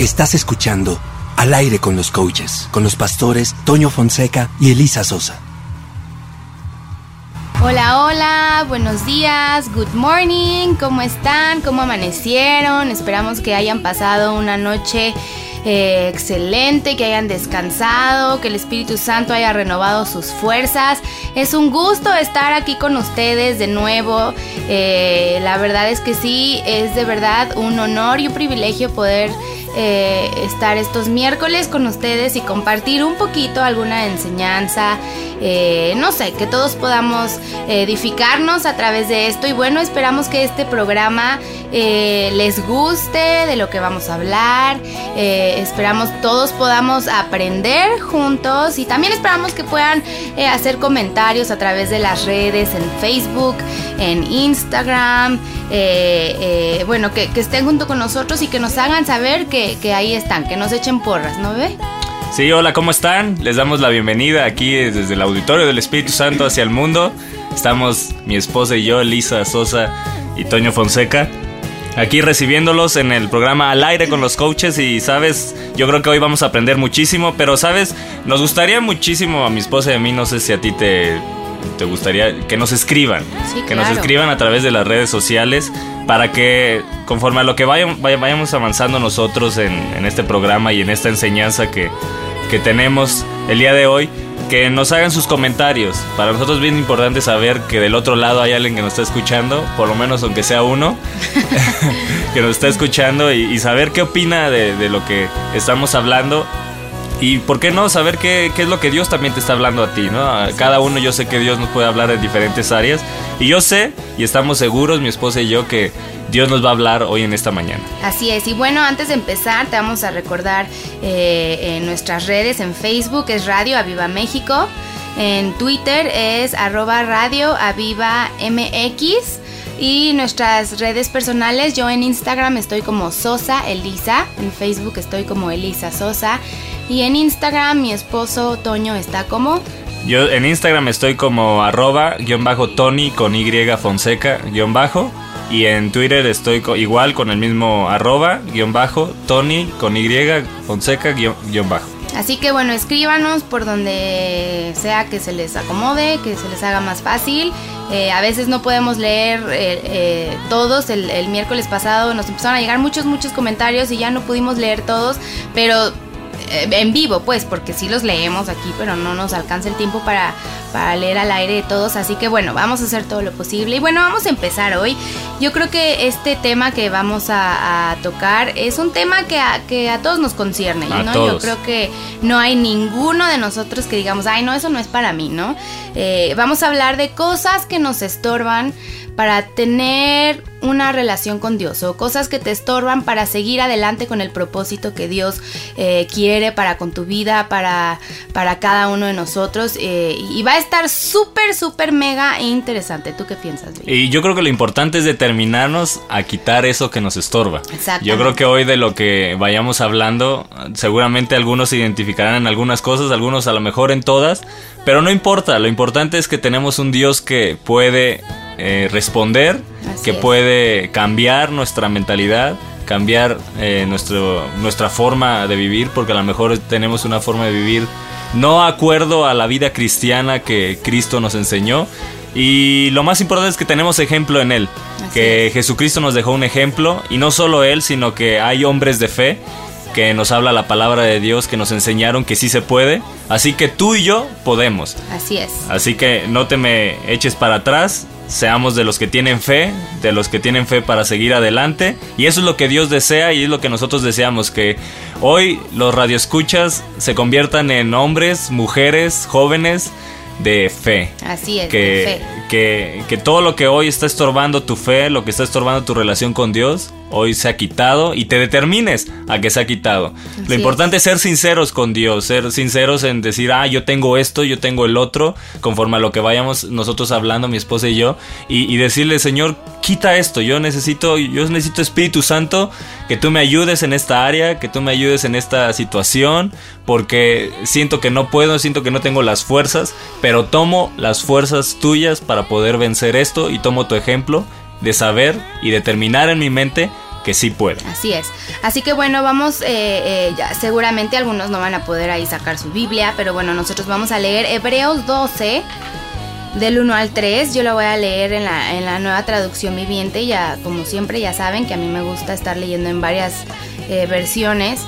Estás escuchando Al aire con los coaches, con los pastores Toño Fonseca y Elisa Sosa. Hola, hola, buenos días, good morning, ¿cómo están? ¿Cómo amanecieron? Esperamos que hayan pasado una noche eh, excelente, que hayan descansado, que el Espíritu Santo haya renovado sus fuerzas. Es un gusto estar aquí con ustedes de nuevo. Eh, la verdad es que sí, es de verdad un honor y un privilegio poder eh, estar estos miércoles con ustedes y compartir un poquito alguna enseñanza. Eh, no sé, que todos podamos edificarnos a través de esto y bueno, esperamos que este programa eh, les guste de lo que vamos a hablar, esperamos todos podamos aprender juntos y también esperamos que puedan hacer comentarios a través de las redes en Facebook, en Instagram, bueno, que, que estén junto con nosotros y que nos hagan saber que que, ahí están, que nos echen porras, ¿no ve? Sí, hola, ¿cómo están? Les damos la bienvenida aquí desde el auditorio del Espíritu Santo hacia el mundo. Estamos mi esposa y yo, Lisa Sosa y Toño Fonseca, aquí recibiéndolos en el programa Al aire con los coaches y sabes, yo creo que hoy vamos a aprender muchísimo, pero sabes, nos gustaría muchísimo a mi esposa y a mí, no sé si a ti te, te gustaría que nos escriban, que nos escriban a través de las redes sociales para que conforme a lo que vayamos avanzando nosotros en, este programa y en esta enseñanza que, tenemos el día de hoy, que nos hagan sus comentarios. Para nosotros es bien importante saber que del otro lado hay alguien que nos está escuchando, por lo menos aunque sea uno, que nos está escuchando y, saber qué opina de, de, lo que estamos hablando y por qué no saber qué, qué, es lo que Dios también te está hablando a ti, ¿no? A cada uno yo sé que Dios nos puede hablar en diferentes áreas. Y yo sé, y estamos seguros, mi esposa y yo, que Dios nos va a hablar hoy en esta mañana. Así es. Y bueno, antes de empezar, te vamos a recordar eh, en nuestras redes, en Facebook es Radio Aviva México. En Twitter es arroba Radio Aviva MX. Y nuestras redes personales, yo en Instagram estoy como Sosa Elisa, en Facebook estoy como Elisa Sosa y en Instagram mi esposo Toño está como... Yo en Instagram estoy como arroba guion bajo Tony con Y Fonseca guion bajo. Y en Twitter estoy igual con el mismo arroba guion bajo Tony con Y Fonseca guion bajo. Así que bueno, escríbanos por donde sea que se les acomode, que se les haga más fácil. Eh, a veces no podemos leer eh, eh, todos. El, el miércoles pasado nos empezaron a llegar muchos, muchos comentarios y ya no pudimos leer todos. Pero eh, en vivo, pues, porque sí los leemos aquí, pero no nos alcanza el tiempo para, para leer al aire de todos. Así que bueno, vamos a hacer todo lo posible. Y bueno, vamos a empezar hoy. Yo creo que este tema que vamos a, tocar es un tema que a, que a todos nos concierne. ¿no? Yo creo que no hay ninguno de nosotros que digamos, ay, no, eso no es para mí, ¿no? Eh, vamos a hablar de cosas que nos estorban para tener una relación con Dios o cosas que te estorban para seguir adelante con el propósito que Dios eh, quiere para con tu vida, para, para cada uno de nosotros. Eh, y va a estar súper, súper mega interesante. ¿Tú qué piensas? Y yo creo que lo importante es determinarnos a quitar eso que nos estorba. Yo creo que hoy de lo que vayamos hablando, seguramente algunos se identificarán en algunas cosas, algunos a lo mejor en todas, pero no importa, lo importante es que tenemos un Dios que puede eh, responder, que puede cambiar nuestra mentalidad, cambiar eh, nuestro, nuestra forma de vivir, porque a lo mejor tenemos una forma de vivir no acuerdo a la vida cristiana que Cristo nos enseñó. Y lo más importante es que tenemos ejemplo en Él, que Jesucristo nos dejó un ejemplo, y no solo Él, sino que hay hombres de fe que nos habla la palabra de Dios, que nos enseñaron que sí se puede. Así que tú y yo podemos. Así es. Así que no te me eches para atrás, seamos de los que tienen fe, de los que tienen fe para seguir adelante. Y eso es lo que Dios desea y es lo que nosotros deseamos, que hoy los radioescuchas se conviertan en hombres, mujeres, jóvenes de fe. Así es, que, de fe. Que, que todo lo que hoy está estorbando tu fe, lo que está estorbando tu relación con Dios, hoy se ha quitado y te determines a que se ha quitado. Lo importante es. ser sinceros con Dios, ser sinceros en decir, ah, yo tengo esto, yo tengo el otro, conforme a lo que vayamos nosotros hablando, mi esposa y yo, y, decirle, Señor, quita esto, yo necesito, yo necesito Espíritu Santo, que tú me ayudes en esta área, que tú me ayudes en esta situación, porque siento que no puedo, siento que no tengo las fuerzas, pero tomo las fuerzas tuyas para poder vencer esto y tomo tu ejemplo de saber y determinar en mi mente que sí puede. Así es. Así que bueno, vamos, eh, eh, seguramente algunos no van a poder ahí sacar su Biblia, pero bueno, nosotros vamos a leer Hebreos 12 del 1 al 3. Yo lo voy a leer en la, en la nueva traducción viviente. Ya, como siempre, ya saben que a mí me gusta estar leyendo en varias eh, versiones.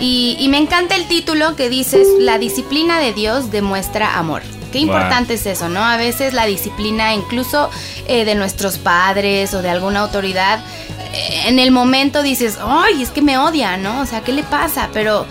Y, y me encanta el título que dice, la disciplina de Dios demuestra amor. Qué importante es eso, ¿no? A veces la disciplina incluso eh, de nuestros padres o de alguna autoridad, eh, en el momento dices, ay, es que me odia, ¿no? O sea, ¿qué le pasa? Pero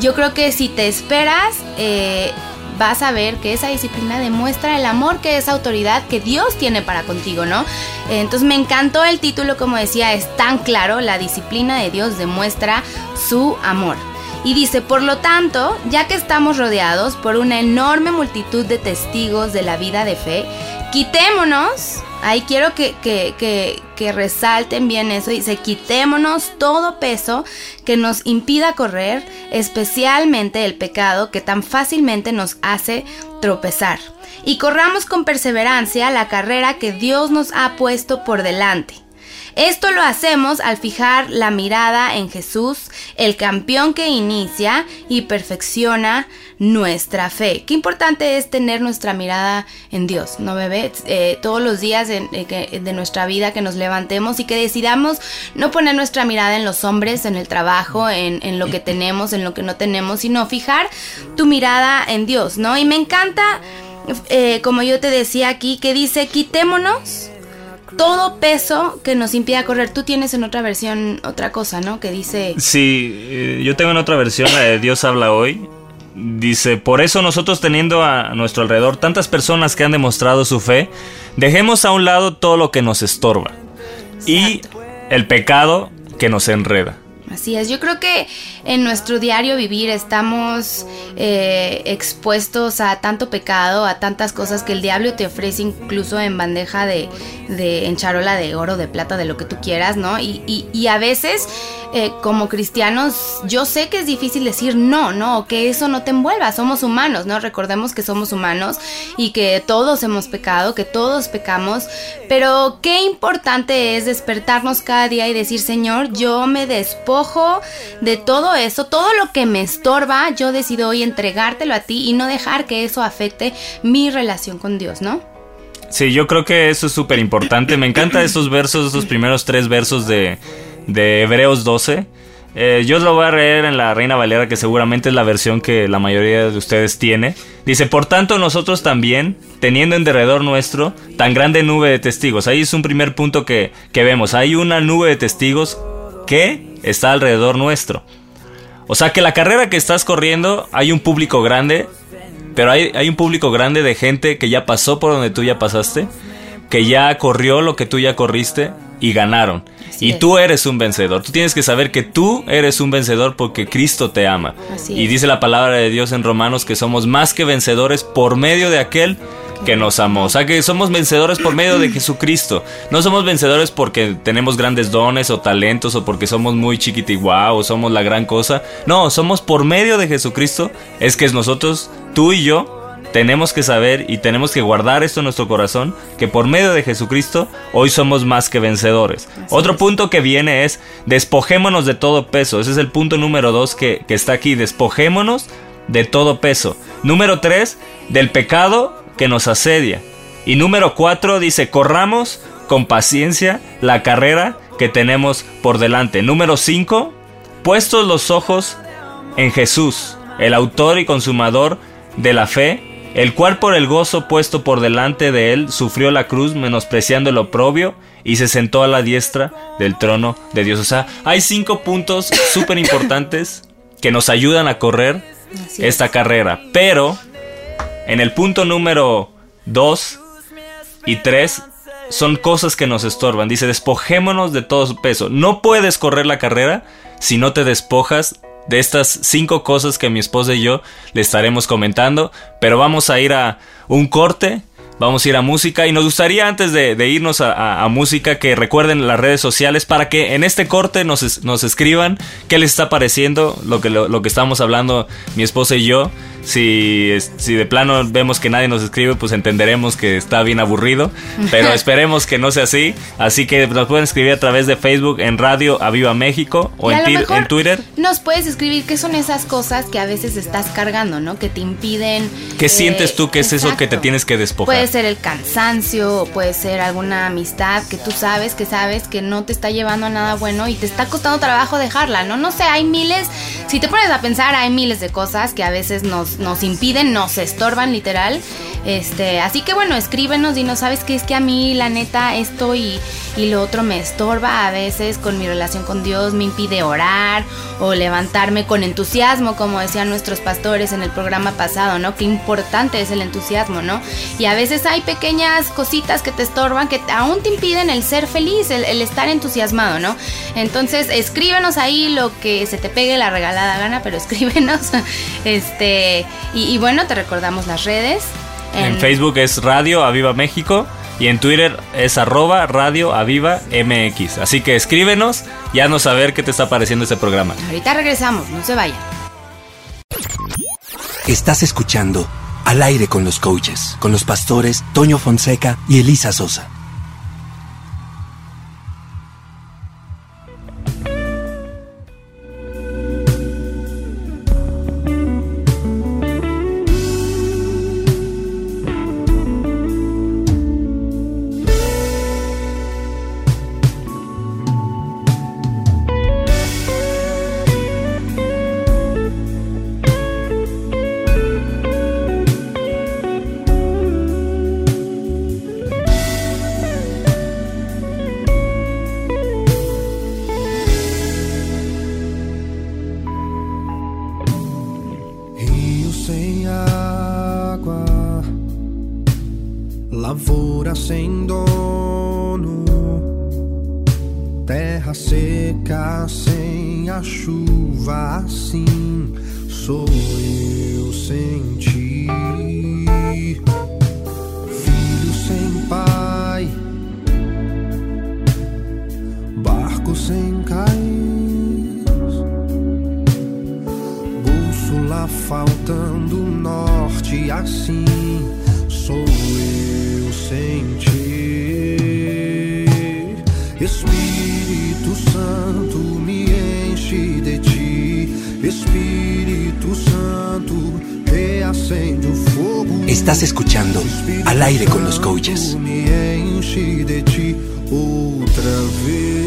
yo creo que si te esperas, eh, vas a ver que esa disciplina demuestra el amor que esa autoridad que Dios tiene para contigo, ¿no? Entonces me encantó el título, como decía, es tan claro, la disciplina de Dios demuestra su amor. Y dice, por lo tanto, ya que estamos rodeados por una enorme multitud de testigos de la vida de fe, quitémonos, ahí quiero que, que, que, que, resalten bien eso, dice, quitémonos todo peso que nos impida correr, especialmente el pecado que tan fácilmente nos hace tropezar. Y corramos con perseverancia la carrera que Dios nos ha puesto por delante esto lo hacemos al fijar la mirada en Jesús, el campeón que inicia y perfecciona nuestra fe. Qué importante es tener nuestra mirada en Dios, ¿no, bebé? Eh, todos los días de, de nuestra vida que nos levantemos y que decidamos no poner nuestra mirada en los hombres, en el trabajo, en, en lo que tenemos, en lo que no tenemos, sino fijar tu mirada en Dios, ¿no? Y me encanta, eh, como yo te decía aquí, que dice, quitémonos todo peso que nos impida correr. Tú tienes en otra versión otra cosa, ¿no? Que dice... Sí, eh, yo tengo en otra versión, la de Dios habla hoy. Dice, por eso nosotros teniendo a nuestro alrededor tantas personas que han demostrado su fe, dejemos a un lado todo lo que nos estorba y el pecado que nos enreda. Así es, yo creo que en nuestro diario vivir estamos eh, expuestos a tanto pecado, a tantas cosas que el diablo te ofrece incluso en bandeja de, de en charola de oro, de plata, de lo que tú quieras, ¿no? Y, y, a veces eh, como cristianos yo sé que es difícil decir no, no, que eso no te envuelva, somos humanos, ¿no? Recordemos que somos humanos y que todos hemos pecado, que todos pecamos, pero qué importante es despertarnos cada día y decir, Señor, yo me despojo de todo eso, todo lo que me estorba, yo decido hoy entregártelo a ti y no dejar que eso afecte mi relación con Dios, ¿no? Sí, yo creo que eso es súper importante. Me encantan esos versos, esos primeros tres versos de, de Hebreos 12. Eh, yo lo voy a leer en la Reina Valera, que seguramente es la versión que la mayoría de ustedes tiene. Dice, por tanto nosotros también, teniendo en derredor nuestro tan grande nube de testigos. Ahí es un primer punto que, que vemos. Hay una nube de testigos que está alrededor nuestro. O sea que la carrera que estás corriendo hay un público grande, pero hay, hay, un público grande de gente que ya pasó por donde tú ya pasaste, que ya corrió lo que tú ya corriste y ganaron. y tú eres un vencedor. Tú tienes que saber que tú eres un vencedor porque Cristo te ama. y dice la palabra de Dios en Romanos que somos más que vencedores por medio de aquel que nos amó. O sea que somos vencedores por medio de Jesucristo. No somos vencedores porque tenemos grandes dones o talentos o porque somos muy chiquitiguá o somos la gran cosa. No, somos por medio de Jesucristo. Es que es nosotros, tú y yo, tenemos que saber y tenemos que guardar esto en nuestro corazón, que por medio de Jesucristo hoy somos más que vencedores. Otro punto que viene es despojémonos de todo peso. Ese es el punto número dos que, que está aquí. Despojémonos de todo peso. Número tres, del pecado que nos asedia. Y número 4 dice, corramos con paciencia la carrera que tenemos por delante. Número 5, puestos los ojos en Jesús, el autor y consumador de la fe, el cual por el gozo puesto por delante de él sufrió la cruz menospreciando el oprobio y se sentó a la diestra del trono de Dios. O sea, hay cinco puntos súper importantes que nos ayudan a correr esta carrera. Pero en el punto número 2 y 3 son cosas que nos estorban. Dice, despojémonos de todo su peso. No puedes correr la carrera si no te despojas de estas cinco cosas que mi esposa y yo le estaremos comentando. Pero vamos a ir a un corte vamos a ir a música y nos gustaría antes de, irnos a, música que recuerden las redes sociales para que en este corte nos, nos escriban qué les está pareciendo lo que, lo, que estamos hablando mi esposa y yo. Si, si de plano vemos que nadie nos escribe, pues entenderemos que está bien aburrido, pero esperemos que no sea así. Así que nos pueden escribir a través de Facebook en Radio Aviva México o en, en Twitter. Nos puedes escribir qué son esas cosas que a veces estás cargando, ¿no? Que te impiden... ¿Qué sientes tú que es eso que te tienes que despojar? Puede ser el cansancio, o puede ser alguna amistad que tú sabes, que sabes que no te está llevando a nada bueno y te está costando trabajo dejarla, ¿no? No sé, hay miles, si te pones a pensar, hay miles de cosas que a veces nos, nos impiden, nos estorban literal. Este, así que bueno, escríbenos y no sabes que es que a mí la neta esto y, y lo otro me estorba a veces con mi relación con Dios, me impide orar o levantarme con entusiasmo, como decían nuestros pastores en el programa pasado, ¿no? Qué importante es el entusiasmo, ¿no? Y a veces hay pequeñas cositas que te estorban, que aún te impiden el ser feliz, el, estar entusiasmado, ¿no? Entonces, escríbenos ahí lo que se te pegue la regalada gana, pero escríbenos. Este, y, bueno, te recordamos las redes. En, Facebook es Radio Aviva México. Y en Twitter es arroba Radio Aviva MX. Así que escríbenos y haznos saber qué te está pareciendo este programa. Ahorita regresamos, no se vayan. Estás escuchando Al aire con los coaches, con los pastores Toño Fonseca y Elisa Sosa. faltando norte assim sou eu sentir. Espírito Santo me enche de ti. Espírito Santo reacende o fogo. Estás escuchando Espírito Al aire com os coaches. me enche de ti outra vez.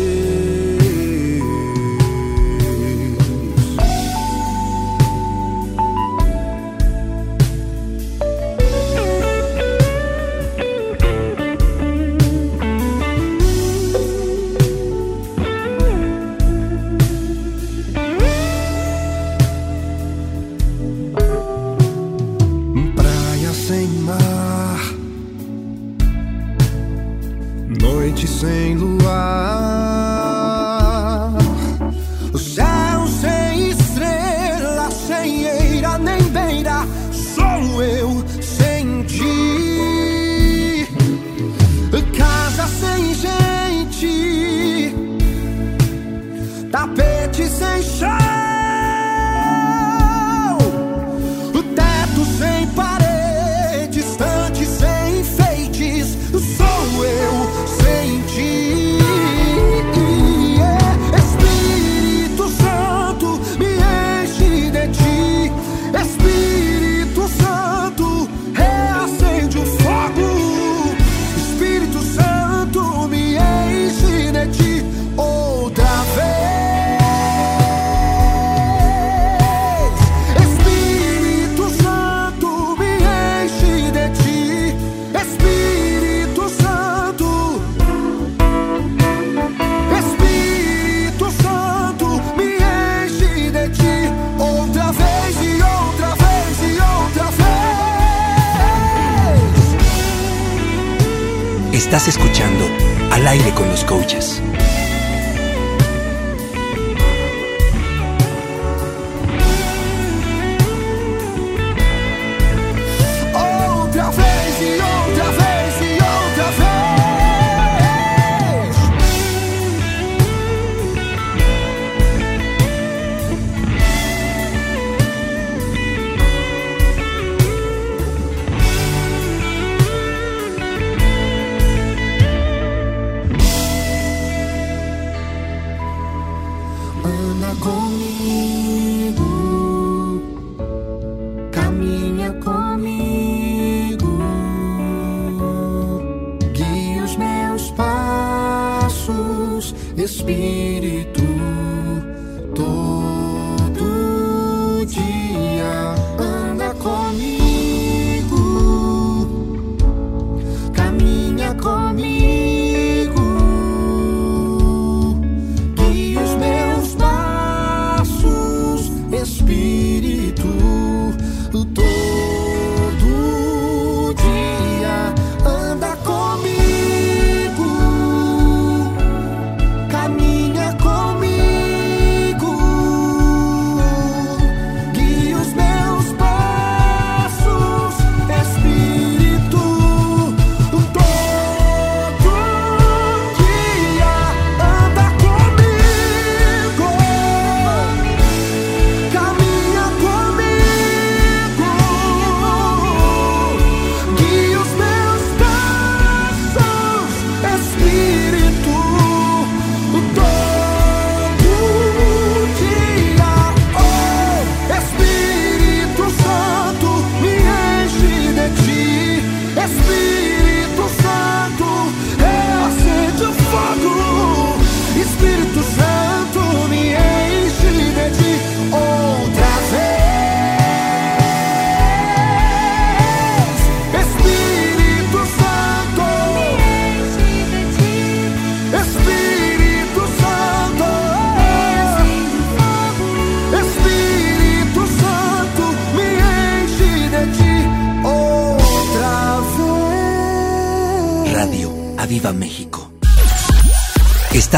Estás escuchando Al aire con los coaches.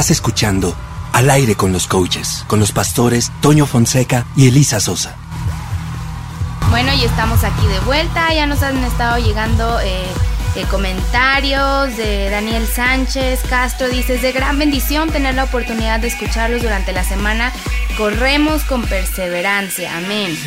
Estás escuchando Al aire con los coaches, con los pastores Toño Fonseca y Elisa Sosa. Bueno, y estamos aquí de vuelta. Ya nos han estado llegando eh, eh, comentarios de Daniel Sánchez Castro. Dice, es de gran bendición tener la oportunidad de escucharlos durante la semana. Corremos con perseverancia. Amén.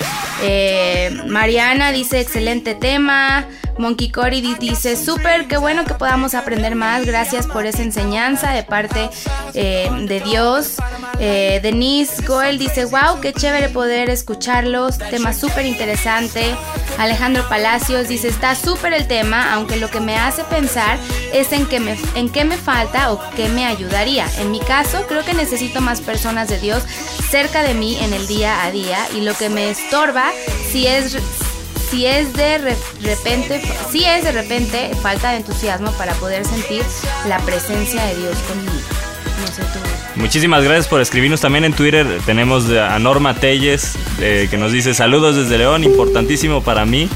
Eh, Mariana dice, excelente tema. Monkey Cory dice, súper, qué bueno que podamos aprender más, gracias por esa enseñanza de parte eh, de Dios. Eh, Denise Goel dice, wow, qué chévere poder escucharlos, tema súper interesante. Alejandro Palacios dice, está súper el tema, aunque lo que me hace pensar es en, que me, en qué me falta o qué me ayudaría. En mi caso, creo que necesito más personas de Dios cerca de mí en el día a día y lo que me estorba si es si es de repente, si es de repente falta de entusiasmo para poder sentir la presencia de Dios conmigo. Muchísimas gracias por escribirnos también en Twitter. Tenemos a Norma Telles eh, que nos dice saludos desde León, importantísimo para mí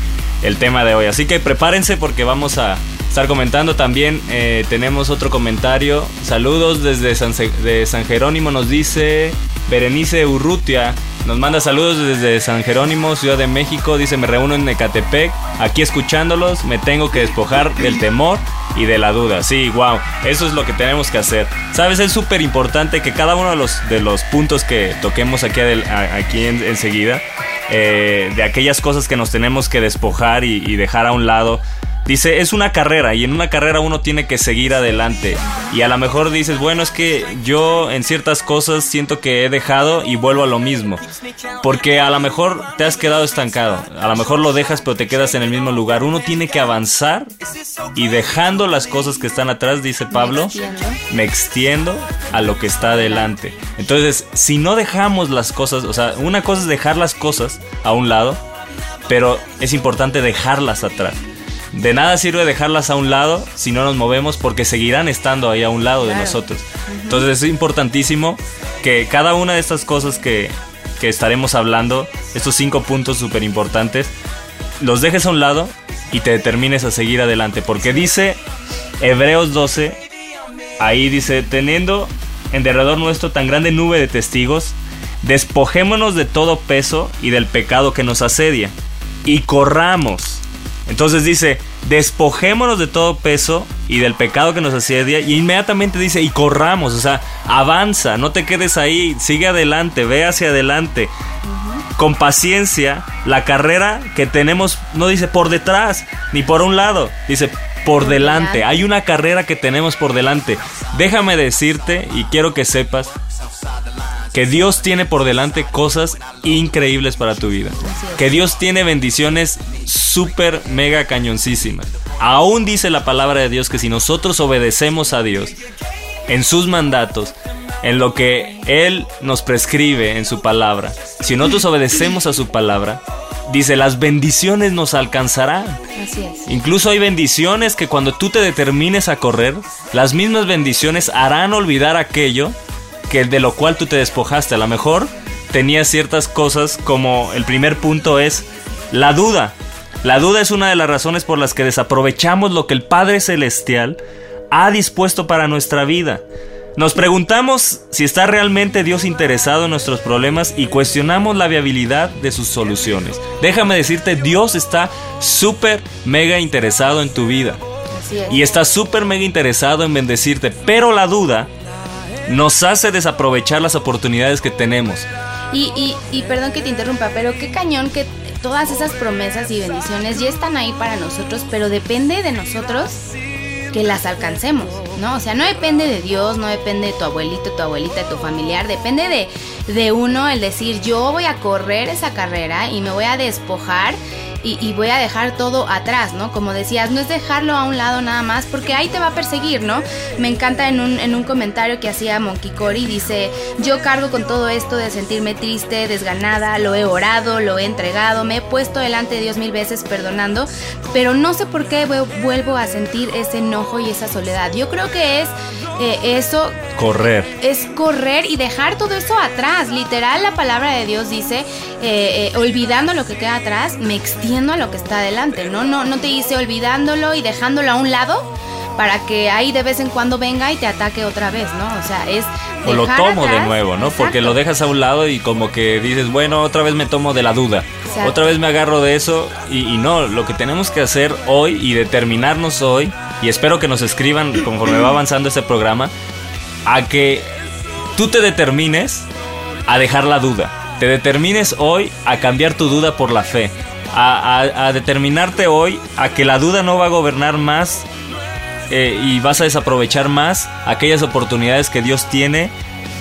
el tema de hoy. Así que prepárense porque vamos a estar comentando. También eh, tenemos otro comentario. Saludos desde San, San Jerónimo, nos dice Berenice Urrutia. Nos manda saludos desde San Jerónimo, Ciudad de México. Dice, me reúno en Ecatepec. Aquí escuchándolos, me tengo que despojar del temor y de la duda. Sí, wow, eso es lo que tenemos que hacer. Sabes, es súper importante que cada uno de los, puntos que toquemos aquí, aquí enseguida, eh, de aquellas cosas que nos tenemos que despojar y dejar a un lado, Dice, es una carrera y en una carrera uno tiene que seguir adelante. Y a lo mejor dices, bueno, es que yo en ciertas cosas siento que he dejado y vuelvo a lo mismo. Porque a lo mejor te has quedado estancado. A lo mejor lo dejas pero te quedas en el mismo lugar. Uno tiene que avanzar y dejando las cosas que están atrás, dice Pablo, me extiendo a lo que está adelante. Entonces, si no dejamos las cosas, o sea, una cosa es dejar las cosas a un lado, pero es importante dejarlas atrás. De nada sirve dejarlas a un lado si no nos movemos porque seguirán estando ahí a un lado de nosotros. Entonces es importantísimo que cada una de estas cosas que, que estaremos hablando, estos cinco puntos súper importantes, los dejes a un lado y te determines a seguir adelante. Porque dice Hebreos 12, ahí dice, teniendo en derredor nuestro tan grande nube de testigos, despojémonos de todo peso y del pecado que nos asedia y corramos entonces dice, despojémonos de todo peso y del pecado que nos asedia. Y inmediatamente dice, y corramos, o sea, avanza, no te quedes ahí, sigue adelante, ve hacia adelante. Con paciencia, la carrera que tenemos no dice por detrás, ni por un lado, dice por delante. Hay una carrera que tenemos por delante. Déjame decirte, y quiero que sepas, que Dios tiene por delante cosas increíbles para tu vida. Que Dios tiene bendiciones súper, mega cañoncísimas. Aún dice la palabra de Dios que si nosotros obedecemos a Dios en sus mandatos, en lo que Él nos prescribe en su palabra, si nosotros obedecemos a su palabra, dice, las bendiciones nos alcanzarán. Así es. Incluso hay bendiciones que cuando tú te determines a correr, las mismas bendiciones harán olvidar aquello que de lo cual tú te despojaste. A lo mejor tenía ciertas cosas como el primer punto es la duda. La duda es una de las razones por las que desaprovechamos lo que el Padre Celestial ha dispuesto para nuestra vida. Nos preguntamos si está realmente Dios interesado en nuestros problemas y cuestionamos la viabilidad de sus soluciones. Déjame decirte, Dios está súper mega interesado en tu vida. Y está súper mega interesado en bendecirte. Pero la duda nos hace desaprovechar las oportunidades que tenemos. Y, y, y perdón que te interrumpa, pero qué cañón que todas esas promesas y bendiciones ya están ahí para nosotros, pero depende de nosotros que las alcancemos, ¿no? O sea, no depende de Dios, no depende de tu abuelito, tu abuelita, tu familiar, depende de, de uno el decir yo voy a correr esa carrera y me voy a despojar y, voy a dejar todo atrás, ¿no? Como decías, no es dejarlo a un lado nada más, porque ahí te va a perseguir, ¿no? Me encanta en un, en un comentario que hacía Monkey Cory, dice, yo cargo con todo esto de sentirme triste, desganada, lo he orado, lo he entregado, me he puesto delante de Dios mil veces perdonando, pero no sé por qué vuelvo a sentir ese enojo y esa soledad. Yo creo que es eh, eso... Correr. Es correr y dejar todo eso atrás. Literal, la palabra de Dios dice, eh, eh, olvidando lo que queda atrás, me extiendo a lo que está adelante, ¿no? No, no te dice olvidándolo y dejándolo a un lado para que ahí de vez en cuando venga y te ataque otra vez, ¿no? O sea, es... O lo tomo de nuevo, ¿no? Porque lo dejas a un lado y como que dices, bueno, otra vez me tomo de la duda. Otra vez me agarro de eso y, y, no, lo que tenemos que hacer hoy y determinarnos hoy, y espero que nos escriban conforme va avanzando este programa, a que tú te determines a dejar la duda. Te determines hoy a cambiar tu duda por la fe a, determinarte hoy a que la duda no va a gobernar más eh, y vas a desaprovechar más aquellas oportunidades que Dios tiene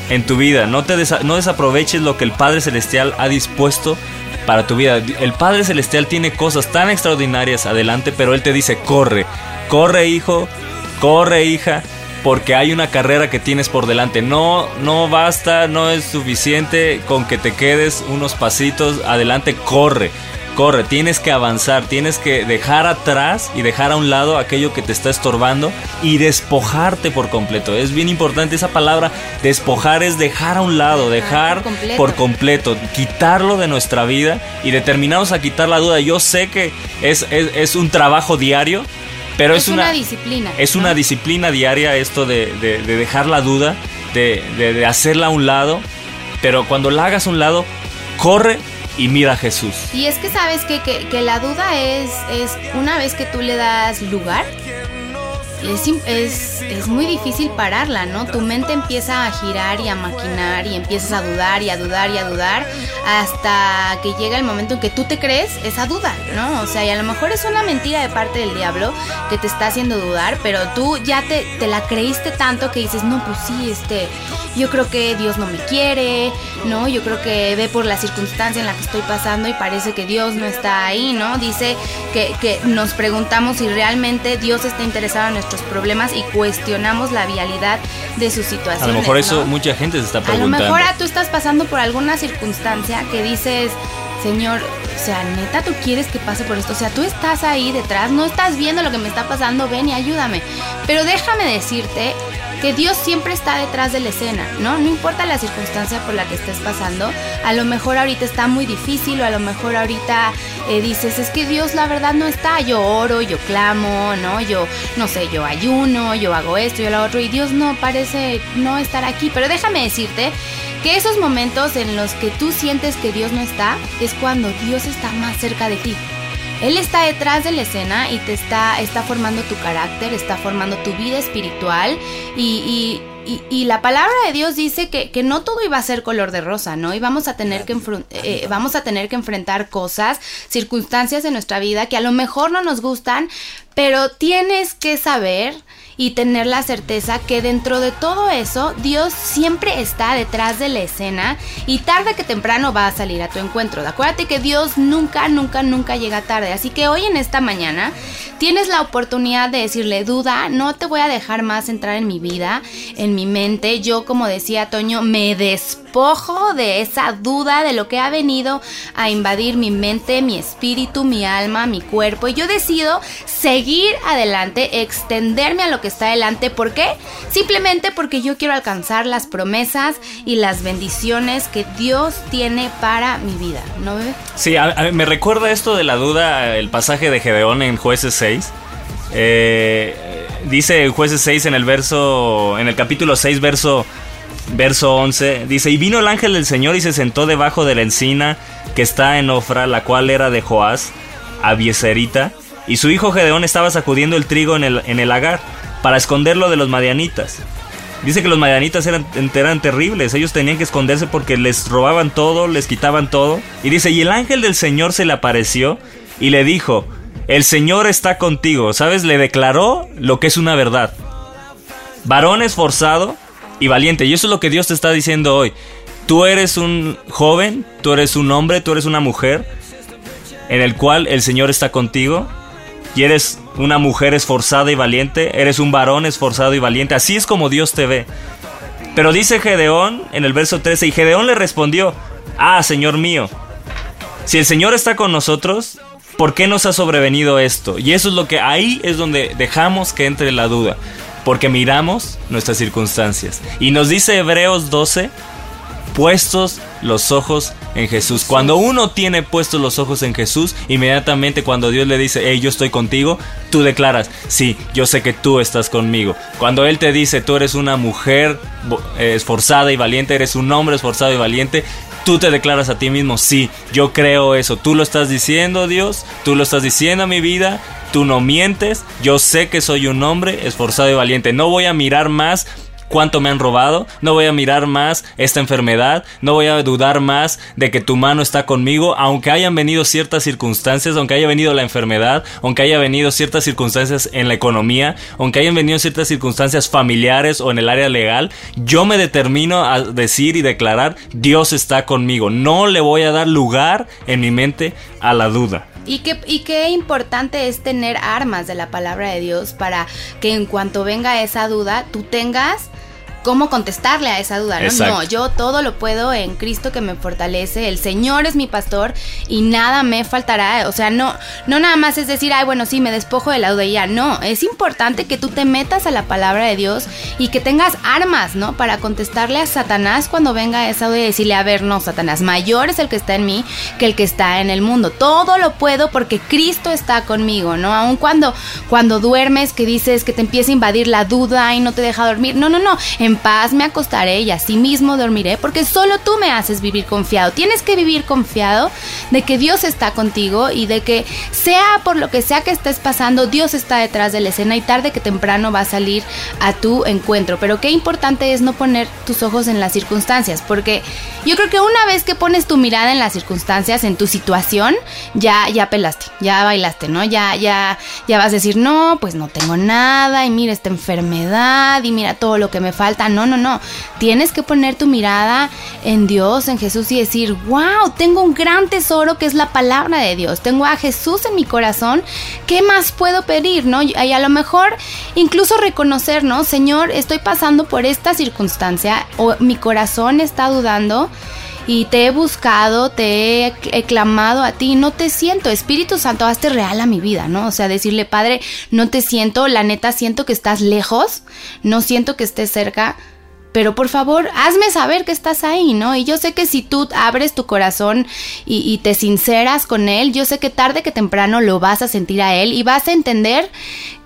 en tu vida. No, te no desaproveches lo que el Padre Celestial ha dispuesto para tu vida. El Padre Celestial tiene cosas tan extraordinarias adelante, pero Él te dice, corre, corre hijo, corre hija, porque hay una carrera que tienes por delante. No, no basta, no es suficiente con que te quedes unos pasitos adelante, corre corre, tienes que avanzar, tienes que dejar atrás y dejar a un lado aquello que te está estorbando y despojarte por completo. Es bien importante esa palabra, despojar es dejar a un lado, dejar por completo, quitarlo de nuestra vida y determinados a quitar la duda. Yo sé que es, es, un trabajo diario, pero es, una, disciplina. Es una disciplina diaria esto de, de, dejar la duda, de, de, hacerla a un lado, pero cuando la hagas a un lado, corre y mira Jesús. Y es que sabes que, que, la duda es, es una vez que tú le das lugar, es, es, muy difícil pararla, ¿no? Tu mente empieza a girar y a maquinar y empiezas a dudar y a dudar y a dudar hasta que llega el momento en que tú te crees esa duda, ¿no? O sea, y a lo mejor es una mentira de parte del diablo que te está haciendo dudar, pero tú ya te, te la creíste tanto que dices, no, pues sí, este, yo creo que Dios no me quiere, ¿no? Yo creo que ve por la circunstancia en la que estoy pasando y parece que Dios no está ahí, ¿no? Dice que, que nos preguntamos si realmente Dios está interesado en nuestra problemas y cuestionamos la vialidad de su situación. A lo mejor eso mucha gente se está preguntando. A lo mejor tú estás pasando por alguna circunstancia que dices, Señor, o sea, neta, tú quieres que pase por esto. O sea, tú estás ahí detrás, no estás viendo lo que me está pasando, ven y ayúdame. Pero déjame decirte que Dios siempre está detrás de la escena, ¿no? No importa la circunstancia por la que estés pasando, a lo mejor ahorita está muy difícil o a lo mejor ahorita eh, dices, es que Dios la verdad no está, yo oro, yo clamo, ¿no? Yo, no sé, yo ayuno, yo hago esto, yo lo otro, y Dios no parece no estar aquí, pero déjame decirte que esos momentos en los que tú sientes que Dios no está es cuando Dios está más cerca de ti. Él está detrás de la escena y te está, está formando tu carácter, está formando tu vida espiritual y, y, la palabra de Dios dice que, que, no todo iba a ser color de rosa, ¿no? Y vamos a, tener que eh, vamos a tener que enfrentar cosas, circunstancias en nuestra vida que a lo mejor no nos gustan, pero tienes que saber y tener la certeza que dentro de todo eso Dios siempre está detrás de la escena y tarde que temprano va a salir a tu encuentro. Acuérdate que Dios nunca, nunca, nunca llega tarde. Así que hoy en esta mañana tienes la oportunidad de decirle, duda, no te voy a dejar más entrar en mi vida, en mi mente. Yo, como decía Toño, me despojo de esa duda de lo que ha venido a invadir mi mente, mi espíritu, mi alma, mi cuerpo. Y yo decido seguir adelante, extenderme a lo que está adelante. ¿Por qué? Simplemente porque yo quiero alcanzar las promesas y las bendiciones que Dios tiene para mi vida, ¿no bebé? Sí, me recuerda esto de la duda el pasaje de Gedeón en Jueces 6. Eh, dice Jueces 6 en el verso, en el capítulo 6, verso, verso 11, dice, y vino el ángel del Señor y se sentó debajo de la encina que está en Ofra, la cual era de Joás, Abieserita, y su hijo Gedeón estaba sacudiendo el trigo en el, en el lagar para esconderlo de los madianitas. Dice que los madianitas eran, eran terribles, ellos tenían que esconderse porque les robaban todo, les quitaban todo. Y dice, y el ángel del Señor se le apareció y le dijo, el Señor está contigo, ¿sabes? Le declaró lo que es una verdad. Varón esforzado y valiente, y eso es lo que Dios te está diciendo hoy. Tú eres un joven, tú eres un hombre, tú eres una mujer en el cual el Señor está contigo y eres una mujer esforzada y valiente, eres un varón esforzado y valiente, así es como Dios te ve. Pero dice Gedeón en el verso 13, y Gedeón le respondió, ah, Señor mío, si el Señor está con nosotros, ¿por qué nos ha sobrevenido esto? Y eso es lo que ahí es donde dejamos que entre la duda, porque miramos nuestras circunstancias. Y nos dice Hebreos 12, puestos los ojos en Jesús. Cuando uno tiene puestos los ojos en Jesús, inmediatamente cuando Dios le dice, hey, yo estoy contigo, tú declaras, sí, yo sé que tú estás conmigo. Cuando Él te dice, tú eres una mujer eh, esforzada y valiente, eres un hombre esforzado y valiente, tú te declaras a ti mismo, sí, yo creo eso. Tú lo estás diciendo, Dios, tú lo estás diciendo a mi vida, tú no mientes, yo sé que soy un hombre esforzado y valiente. No voy a mirar más cuánto me han robado, no voy a mirar más esta enfermedad, no voy a dudar más de que tu mano está conmigo, aunque hayan venido ciertas circunstancias, aunque haya venido la enfermedad, aunque haya venido ciertas circunstancias en la economía, aunque hayan venido ciertas circunstancias familiares o en el área legal, yo me determino a decir y declarar, Dios está conmigo, no le voy a dar lugar en mi mente a la duda. Y qué, y qué importante es tener armas de la palabra de Dios para que en cuanto venga esa duda, tú tengas cómo contestarle a esa duda, ¿no? No, yo todo lo puedo en Cristo que me fortalece, el Señor es mi pastor y nada me faltará, o sea, no no nada más es decir, ay, bueno, sí, me despojo de la duda y ya, no, es importante que tú te metas a la palabra de Dios y que tengas armas, ¿no? Para contestarle a Satanás cuando venga esa duda y decirle, a ver, no, Satanás, mayor es el que está en mí que el que está en el mundo, todo lo puedo porque Cristo está conmigo, ¿no? Aun cuando cuando duermes que dices que te empieza a invadir la duda y no te deja dormir, no, no, no, en paz me acostaré y así mismo dormiré, porque solo tú me haces vivir confiado. Tienes que vivir confiado de que Dios está contigo y de que sea por lo que sea que estés pasando, Dios está detrás de la escena y tarde que temprano va a salir a tu encuentro. Pero qué importante es no poner tus ojos en las circunstancias, porque yo creo que una vez que pones tu mirada en las circunstancias, en tu situación, ya ya pelaste, ya bailaste, ¿no? Ya ya ya vas a decir, "No, pues no tengo nada y mira esta enfermedad y mira todo lo que me falta." No, no, no. Tienes que poner tu mirada en Dios, en Jesús y decir, wow, tengo un gran tesoro que es la palabra de Dios. Tengo a Jesús en mi corazón. ¿Qué más puedo pedir? ¿No? Y a lo mejor incluso reconocer, ¿no? Señor, estoy pasando por esta circunstancia o mi corazón está dudando y te he buscado, te he, clamado a ti, no te siento, Espíritu Santo, hazte real a mi vida, ¿no? O sea, decirle, Padre, no te siento, la neta siento que estás lejos, no siento que estés cerca, pero por favor, hazme saber que estás ahí, ¿no? Y yo sé que si tú abres tu corazón y, te sinceras con Él, yo sé que tarde que temprano lo vas a sentir a Él y vas a entender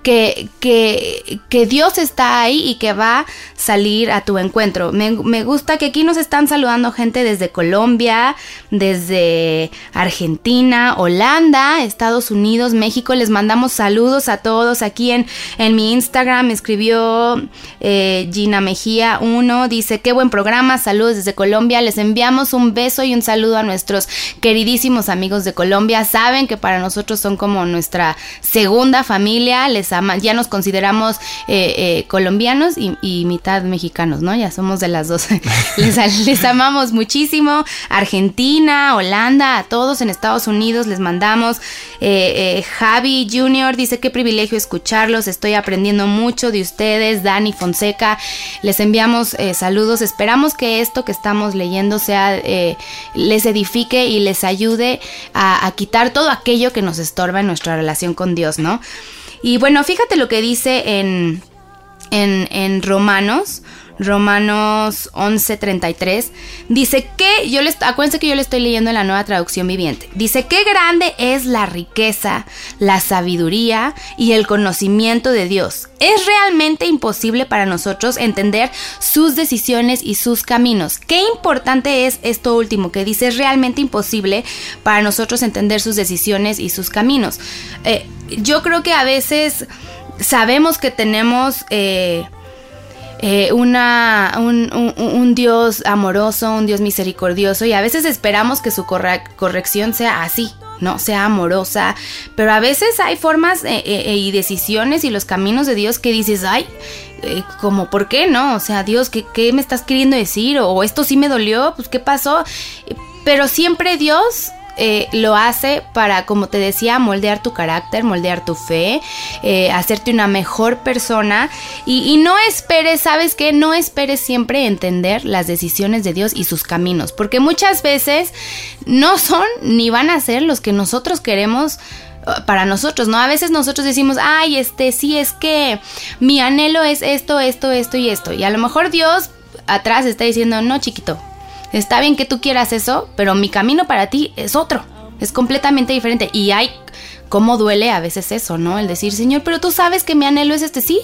que, que, que, Dios está ahí y que va a salir a tu encuentro. Me, me, gusta que aquí nos están saludando gente desde Colombia, desde Argentina, Holanda, Estados Unidos, México. Les mandamos saludos a todos. Aquí en, en mi Instagram escribió eh, Gina Mejía 1, dice, qué buen programa, saludos desde Colombia. Les enviamos un beso y un saludo a nuestros queridísimos amigos de Colombia. Saben que para nosotros son como nuestra segunda familia. Les ya nos consideramos eh, eh, colombianos y, mitad mexicanos, ¿no? Ya somos de las dos. les, amamos muchísimo. Argentina, Holanda, a todos en Estados Unidos les mandamos. Eh, Javi Junior dice qué privilegio escucharlos, estoy aprendiendo mucho de ustedes. Dani Fonseca, les enviamos saludos. Esperamos que esto que estamos leyendo sea les edifique y les ayude a, quitar todo aquello que nos estorba en nuestra relación con Dios, ¿no? Y bueno, fíjate lo que dice en, en Romanos Romanos 11:33, dice que, yo les, acuérdense que yo le estoy leyendo en la nueva traducción viviente, dice, qué grande es la riqueza, la sabiduría y el conocimiento de Dios. Es realmente imposible para nosotros entender sus decisiones y sus caminos. Qué importante es esto último, que dice, es realmente imposible para nosotros entender sus decisiones y sus caminos. Eh, yo creo que a veces sabemos que tenemos... Eh, eh, una, un, Dios amoroso, un Dios misericordioso y a veces esperamos que su corrección sea así, ¿no? Sea amorosa, pero a veces hay formas eh, eh, y decisiones y los caminos de Dios que dices, ay, como, ¿por qué no? O sea, Dios, ¿qué, ¿qué, me estás queriendo decir? O esto sí me dolió, pues ¿qué pasó? Pero siempre Dios eh, lo hace para, como te decía, moldear tu carácter, moldear tu fe, eh, hacerte una mejor persona y, no esperes, ¿sabes qué? No esperes siempre entender las decisiones de Dios y sus caminos, porque muchas veces no son ni van a ser los que nosotros queremos uh, para nosotros, ¿no? A veces nosotros decimos, ay, este, sí, es que mi anhelo es esto, esto, esto y esto. Y a lo mejor Dios atrás está diciendo, no, chiquito, Está bien que tú quieras eso, pero mi camino para ti es otro. Es completamente diferente. Y hay cómo duele a veces eso, ¿no? El decir, Señor, pero tú sabes que mi anhelo es este, sí.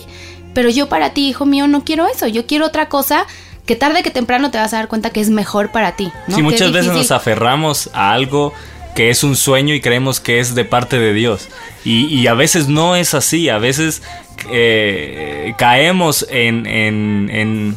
Pero yo para ti, hijo mío, no quiero eso. Yo quiero otra cosa que tarde que temprano te vas a dar cuenta que es mejor para ti. ¿no? Sí, muchas veces nos aferramos a algo que es un sueño y creemos que es de parte de Dios. Y, a veces no es así, a veces eh, caemos en, en en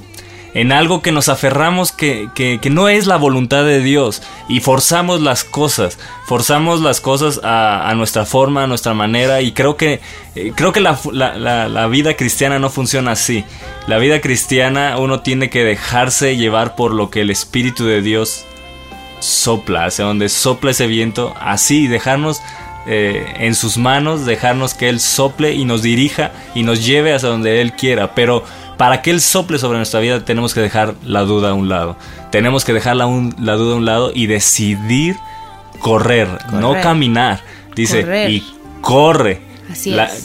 algo que nos aferramos que, que, no es la voluntad de Dios y forzamos las cosas, forzamos las cosas a, nuestra forma, a nuestra manera y creo que, eh, creo que la, la, vida cristiana no funciona así. La vida cristiana uno tiene que dejarse llevar por lo que el Espíritu de Dios sopla, hacia donde sopla ese viento, así dejarnos eh, en sus manos, dejarnos que Él sople y nos dirija y nos lleve hacia donde Él quiera, pero para que Él sople sobre nuestra vida tenemos que dejar la duda a un lado. Tenemos que dejar la, la duda a un lado y decidir correr, no caminar. Dice, y corre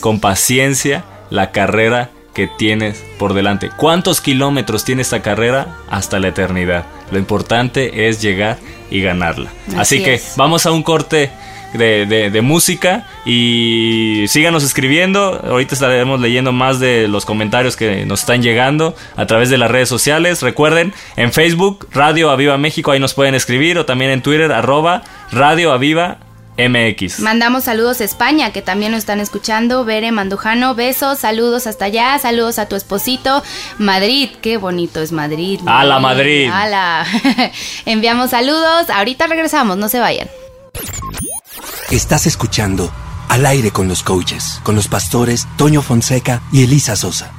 con paciencia la carrera que tienes por delante. ¿Cuántos kilómetros tiene esta carrera? Hasta la eternidad. Lo importante es llegar y ganarla. Así, que vamos a un corte de, música y síganos escribiendo. Ahorita estaremos leyendo más de los comentarios que nos están llegando a través de las redes sociales. Recuerden, en Facebook, Radio Aviva México, ahí nos pueden escribir o también en Twitter, arroba Radio Aviva MX. Mandamos saludos a España, que también nos están escuchando. Bere Mandujano, besos, saludos hasta allá, saludos a tu esposito. Madrid, qué bonito es Madrid. A la Madrid. A Enviamos saludos, ahorita regresamos, no se vayan. Estás escuchando Al aire con los coaches, con los pastores Toño Fonseca y Elisa Sosa.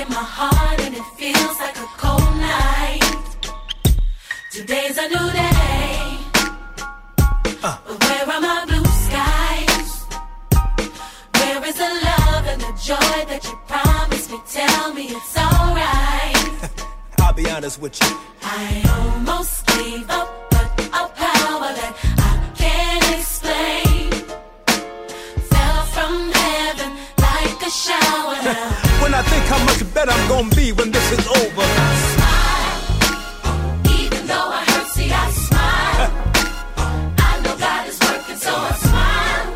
In my heart and it feels like a cold night. Today's a new day. Uh. But where are my blue skies? Where is the love and the joy that you promised me? Tell me it's alright. I'll be honest with you. I almost gave up, but a power that I can't explain fell from heaven like a shower. when I think how much better I'm gonna be when this is over. I smile, even though I hurt, see I smile. I know God is working, so I smile.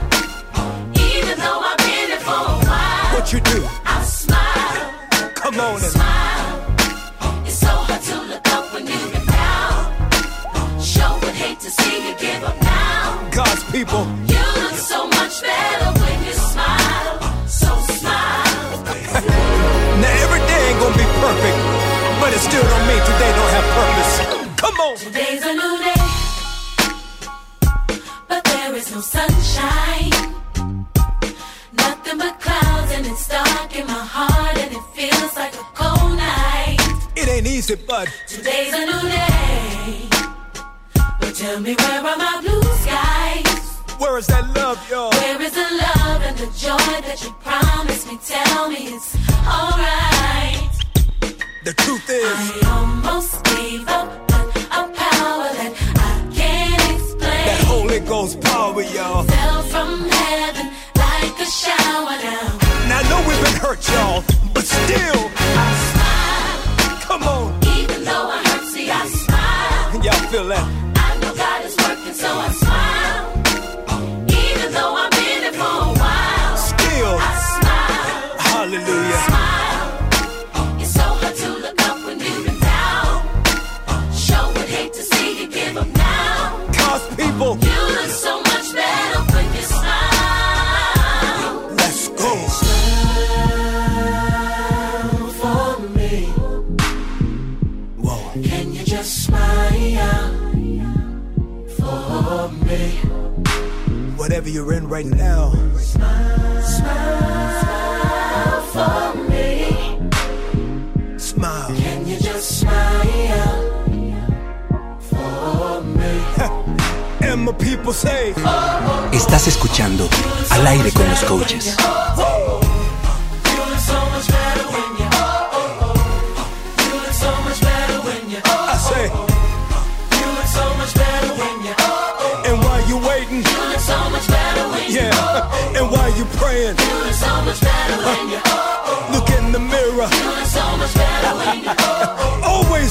Even though I've been here for a while. What you do? I smile. Come on and smile. It's so hard to look up when you've been down. Sure would hate to see you give up now. God's people. It still don't mean today don't have purpose. Come on. Today's a new day, but there is no sunshine. Nothing but clouds and it's dark in my heart and it feels like a cold night. It ain't easy, but today's a new day. But Tell me where are my blue skies? Where is that love, y'all? Where is the love and the joy that you promised me? Tell me it's alright. The truth is, I almost gave up, but a power that I can't explain. That Holy Ghost power, y'all. fell from heaven like a shower down. Now I know we've been hurt, y'all, but still, Whatever you're in right now, Smile for me. smile. Can you just smile for me? And my people say, oh, oh, oh. Estás escuchando Al aire con los coaches.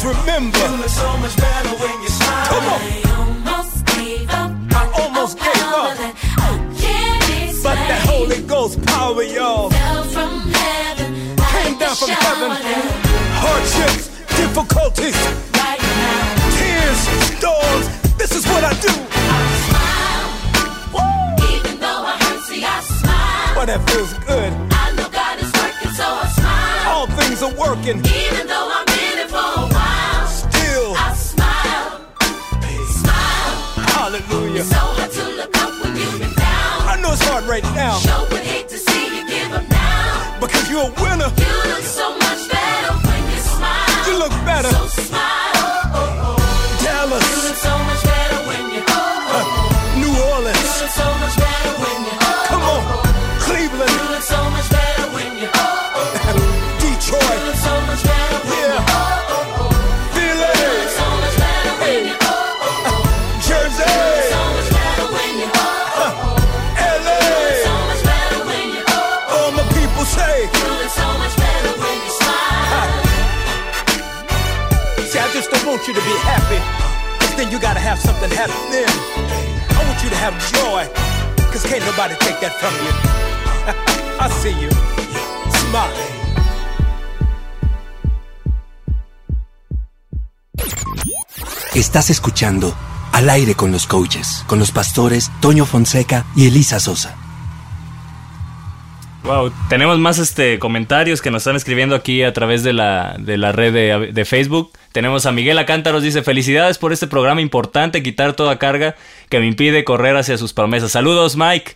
Always remember, You look so much better when you smile. Come on. I almost gave up. I almost gave up. that I but that Holy Ghost power, y'all, fell from heaven. came down from heaven. Hardships, difficulties, Right now, tears, storms. This is what I do. I smile. Even though I hurt, see, I smile. But that feels good. I know God is working, so I smile. All things are working. Even though I've right now Estás escuchando Al aire con los coaches, con los pastores Toño Fonseca y Elisa Sosa. Wow, tenemos más este comentarios que nos están escribiendo aquí a través de la, de la red de, Facebook. Tenemos a Miguel Acántaros, dice, felicidades por este programa importante, quitar toda carga que me impide correr hacia sus promesas. Saludos, Mike,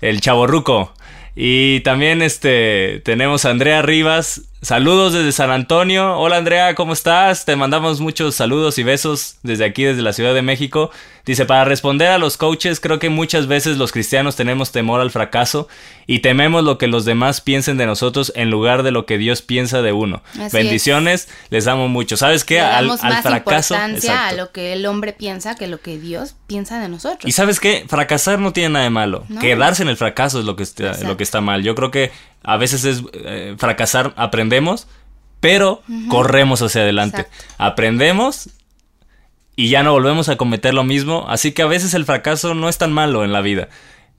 el chaborruco. Y también este tenemos a Andrea Rivas. Saludos desde San Antonio. Hola Andrea, ¿cómo estás? Te mandamos muchos saludos y besos desde aquí, desde la Ciudad de México. Dice, para responder a los coaches, creo que muchas veces los cristianos tenemos temor al fracaso y tememos lo que los demás piensen de nosotros en lugar de lo que Dios piensa de uno. Así Bendiciones, les amo mucho. ¿Sabes qué? Le Al, damos al más fracaso. importancia a lo que el hombre piensa que lo que Dios piensa de nosotros. Y sabes qué, fracasar no tiene nada de malo. No. Quedarse en el fracaso es lo que está, Exacto. lo que está mal. Yo creo que a veces es eh, fracasar, aprendemos, pero corremos hacia adelante. Exacto. Aprendemos y ya no volvemos a cometer lo mismo. Así que a veces el fracaso no es tan malo en la vida.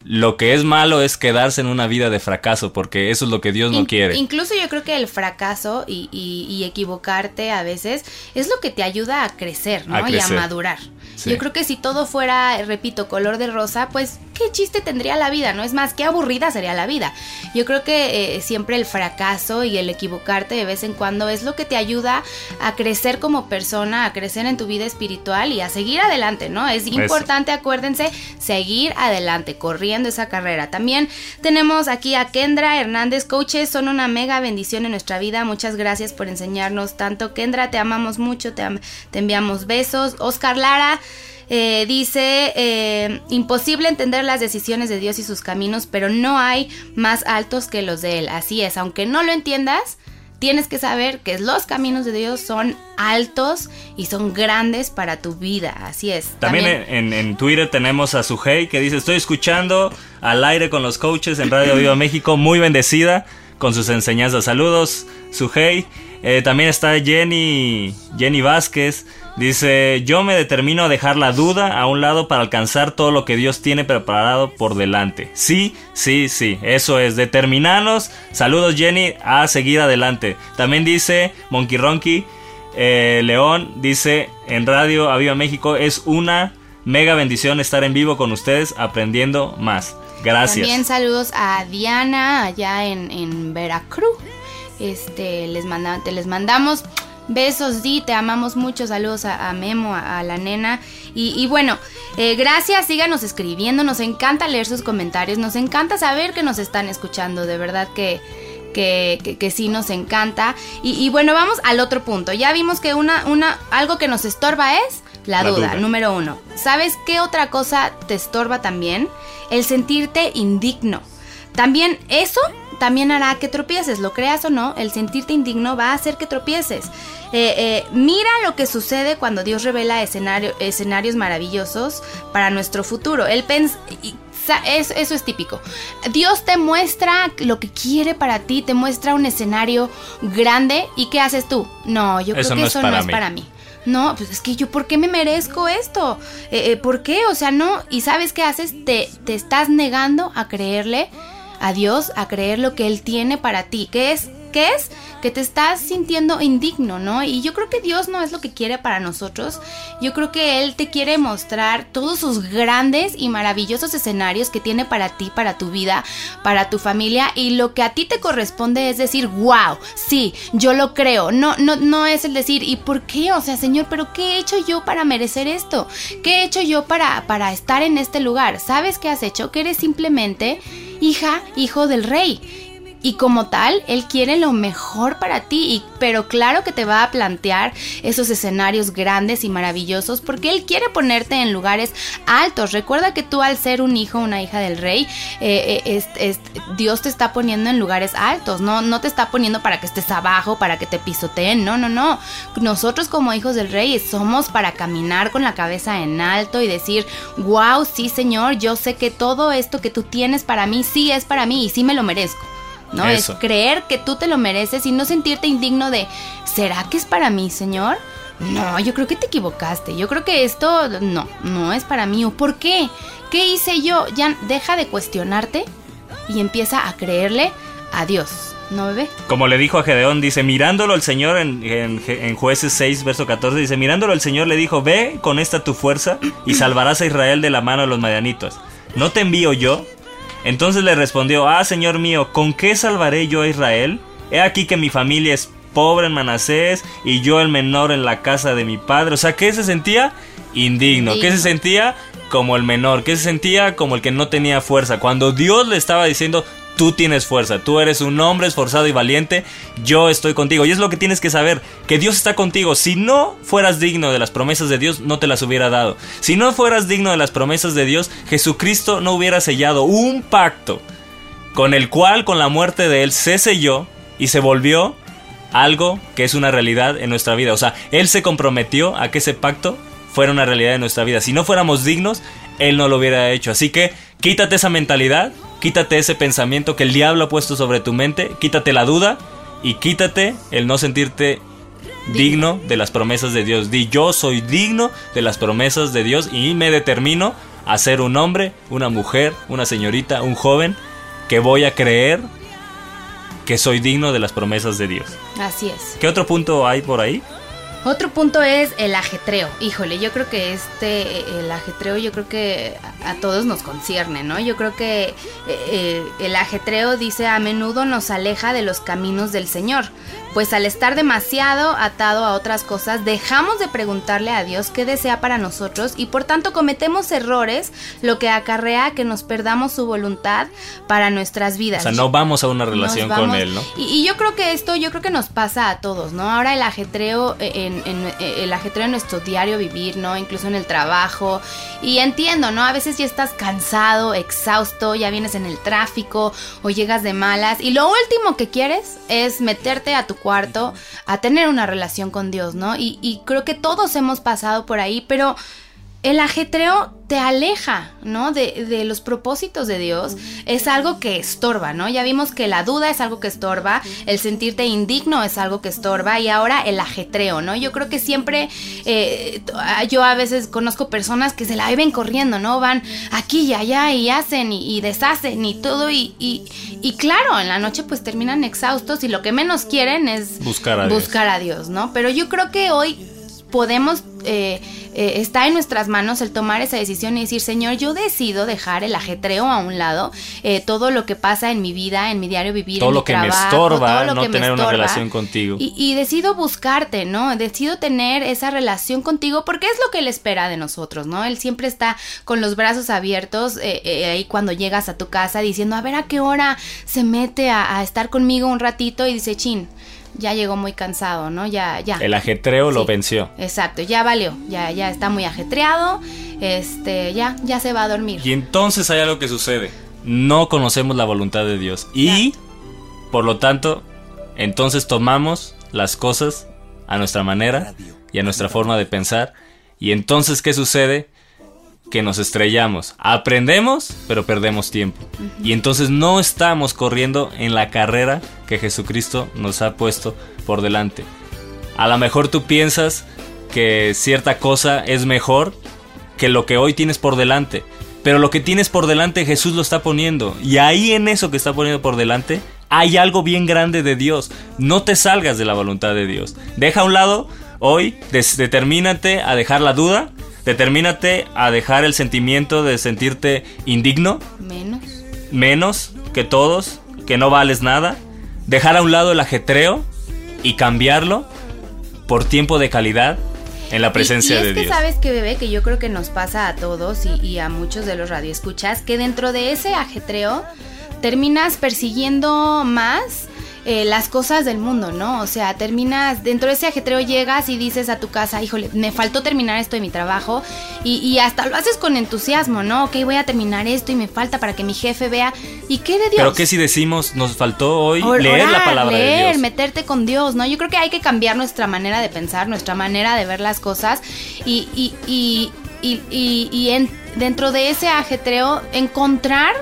Lo que es malo es quedarse en una vida de fracaso, porque eso es lo que Dios no In- quiere. Incluso yo creo que el fracaso y, y- y equivocarte a veces es lo que te ayuda a crecer, ¿no? A Y a crecer. madurar. Sí. Yo creo que si todo fuera, repito, color de rosa, pues qué chiste tendría la vida, ¿no? Es más, qué aburrida sería la vida. Yo creo que eh, siempre el fracaso y el equivocarte de vez en cuando es lo que te ayuda a crecer como persona, a crecer en tu vida espiritual y a seguir adelante, ¿no? Es importante, acuérdense, seguir adelante, corriendo esa carrera. También tenemos aquí a Kendra Hernández, coaches, son una mega bendición en nuestra vida. Muchas gracias por enseñarnos tanto. Kendra, te amamos mucho, te, am- te enviamos besos. Oscar Lara. Eh, dice, eh, imposible entender las decisiones de Dios y sus caminos, pero no hay más altos que los de Él. Así es, aunque no lo entiendas, tienes que saber que los caminos de Dios son altos y son grandes para tu vida. Así es. También, En, en, Twitter tenemos a Sujei que dice, estoy escuchando al aire con los coaches en Radio Viva México, muy bendecida con sus enseñanzas. Saludos, Sujei. Eh, también está Jenny, Jenny Vázquez. Dice, yo me determino a dejar la duda a un lado para alcanzar todo lo que Dios tiene preparado por delante. Sí, sí, sí, eso es, determinarnos. Saludos Jenny, a seguir adelante. También dice Monkey Ronky, eh, León, dice en Radio Aviva México, es una mega bendición estar en vivo con ustedes aprendiendo más. Gracias. También saludos a Diana allá en, Veracruz. Este, les, manda, te les mandamos Besos, Di, te amamos mucho. Saludos a, Memo, a, la nena. Y, bueno, eh, gracias, síganos escribiendo. Nos encanta leer sus comentarios. Nos encanta saber que nos están escuchando. De verdad que, que, sí nos encanta. Y, bueno, vamos al otro punto. Ya vimos que una, una, algo que nos estorba es la, duda, número uno. ¿Sabes qué otra cosa te estorba también? El sentirte indigno. También eso también hará que tropieces, lo creas o no, el sentirte indigno va a hacer que tropieces. Eh, eh, mira lo que sucede cuando Dios revela escenarios maravillosos para nuestro futuro. Él eso, eso es típico. Dios te muestra lo que quiere para ti, te muestra un escenario grande y ¿qué haces tú? No, yo creo que eso no es para mí. No, pues es que yo, ¿por qué me merezco esto? Eh, ¿Por qué? O sea, no. ¿Y sabes qué haces? Te, te estás negando a creerle a Dios, a creer lo que Él tiene para ti. ¿Qué es? ¿Qué es? Que te estás sintiendo indigno, ¿no? Y yo creo que Dios no es lo que quiere para nosotros. Yo creo que Él te quiere mostrar todos sus grandes y maravillosos escenarios que tiene para ti, para tu vida, para tu familia. Y lo que a ti te corresponde es decir, wow, sí, yo lo creo. No, no, no es el decir, ¿y por qué? O sea, Señor, ¿pero qué he hecho yo para merecer esto? ¿Qué he hecho yo para, para estar en este lugar? ¿Sabes qué has hecho? Que eres simplemente hija, hijo del rey y como tal, Él quiere lo mejor para ti, y, pero claro que te va a plantear esos escenarios grandes y maravillosos porque Él quiere ponerte en lugares altos. Recuerda que tú al ser un hijo, una hija del rey, eh, eh, Dios te está poniendo en lugares altos, no, no te está poniendo para que estés abajo, para que te pisoteen, no, no, no. Nosotros como hijos del rey somos para caminar con la cabeza en alto y decir, wow, sí Señor, yo sé que todo esto que tú tienes para mí sí es para mí y sí me lo merezco. ¿No? Es creer que tú te lo mereces y no sentirte indigno de, ¿será que es para mí, Señor? No, yo creo que te equivocaste. Yo creo que esto no, no es para mí. ¿O por qué? ¿Qué hice yo? Ya deja de cuestionarte y empieza a creerle a Dios. ¿No, bebé? Como le dijo a Gedeón, dice, mirándolo el Señor en, en, jueces 6, verso 14, dice, mirándolo el Señor le dijo, ve con esta tu fuerza y salvarás a Israel de la mano de los medianitos. ¿No te envío yo? Entonces le respondió, ah, Señor mío, ¿con qué salvaré yo a Israel? He aquí que mi familia es pobre en Manasés y yo el menor en la casa de mi padre. O sea, ¿qué se sentía? Indigno. ¿Qué se sentía? Como el menor. ¿Qué se sentía? Como el que no tenía fuerza. Cuando Dios le estaba diciendo, tú tienes fuerza, tú eres un hombre esforzado y valiente, yo estoy contigo. Y es lo que tienes que saber, que Dios está contigo. Si no fueras digno de las promesas de Dios, no te las hubiera dado. Si no fueras digno de las promesas de Dios, Jesucristo no hubiera sellado un pacto con el cual con la muerte de Él se selló y se volvió algo que es una realidad en nuestra vida. O sea, Él se comprometió a que ese pacto fuera una realidad en nuestra vida. Si no fuéramos dignos, Él no lo hubiera hecho. Así que quítate esa mentalidad Quítate ese pensamiento que el diablo ha puesto sobre tu mente, quítate la duda y quítate el no sentirte digno de las promesas de Dios. Di yo soy digno de las promesas de Dios y me determino a ser un hombre, una mujer, una señorita, un joven que voy a creer que soy digno de las promesas de Dios. Así es. ¿Qué otro punto hay por ahí? Otro punto es el ajetreo. Híjole, yo creo que este, el ajetreo, yo creo que a todos nos concierne, ¿no? Yo creo que eh, eh, el ajetreo dice a menudo nos aleja de los caminos del Señor pues al estar demasiado atado a otras cosas, dejamos de preguntarle a Dios qué desea para nosotros y por tanto cometemos errores, lo que acarrea que nos perdamos su voluntad para nuestras vidas. O sea, no vamos a una relación con Él, ¿no? Y, yo creo que esto, yo creo que nos pasa a todos, ¿no? Ahora el ajetreo en, en, en, el ajetreo en nuestro diario vivir, ¿no? Incluso en el trabajo. Y entiendo, ¿no? A veces ya estás cansado, exhausto, ya vienes en el tráfico o llegas de malas. Y lo último que quieres es meterte a tu cuarto a tener una relación con Dios, ¿no? Y, y creo que todos hemos pasado por ahí, pero el ajetreo te aleja, ¿no? De, de, los propósitos de Dios. Es algo que estorba, ¿no? Ya vimos que la duda es algo que estorba, el sentirte indigno es algo que estorba y ahora el ajetreo, ¿no? Yo creo que siempre, eh, yo a veces conozco personas que se la viven corriendo, ¿no? Van aquí y allá y hacen y, deshacen y todo y, y, claro, en la noche pues terminan exhaustos y lo que menos quieren es buscar a, buscar Dios. a Dios, ¿no? Pero yo creo que hoy podemos... Eh, eh, está en nuestras manos el tomar esa decisión y decir, Señor, yo decido dejar el ajetreo a un lado, eh, todo lo que pasa en mi vida, en mi diario vivir, todo en lo mi que trabajo, me estorba, todo lo no que me tener una estorba, relación contigo. Y, y, decido buscarte, ¿no? Decido tener esa relación contigo porque es lo que Él espera de nosotros, ¿no? Él siempre está con los brazos abiertos eh, eh, ahí cuando llegas a tu casa diciendo, a ver a qué hora se mete a, a estar conmigo un ratito y dice, chin, ya llegó muy cansado, ¿no? Ya, ya. El ajetreo lo venció. Exacto, ya valió, ya, ya está muy ajetreado, este, ya, ya se va a dormir. Y entonces hay algo que sucede. No conocemos la voluntad de Dios. Y, por lo tanto, entonces tomamos las cosas a nuestra manera y a nuestra forma de pensar. Y entonces, ¿qué sucede? Que nos estrellamos. Aprendemos, pero perdemos tiempo. Uh -huh. Y entonces no estamos corriendo en la carrera que Jesucristo nos ha puesto por delante. A lo mejor tú piensas que cierta cosa es mejor que lo que hoy tienes por delante. Pero lo que tienes por delante Jesús lo está poniendo. Y ahí en eso que está poniendo por delante hay algo bien grande de Dios. No te salgas de la voluntad de Dios. Deja a un lado hoy, determínate a dejar la duda Determínate a dejar el sentimiento de sentirte indigno. Menos. Menos que todos, que no vales nada. Dejar a un lado el ajetreo y cambiarlo por tiempo de calidad en la presencia y, y es de que Dios. sabes que bebé que yo creo que nos pasa a todos y, y a muchos de los radioescuchas que dentro de ese ajetreo terminas persiguiendo más eh, las cosas del mundo, ¿no? O sea, terminas, dentro de ese ajetreo llegas y dices a tu casa, híjole, me faltó terminar esto de mi trabajo y, y, hasta lo haces con entusiasmo, ¿no? Ok, voy a terminar esto y me falta para que mi jefe vea. ¿Y qué de Dios? Pero qué si decimos, nos faltó hoy Or leer orar, la palabra leer, de Dios. meterte con Dios, ¿no? Yo creo que hay que cambiar nuestra manera de pensar, nuestra manera de ver las cosas y, y, y, y, y en, dentro de ese ajetreo encontrar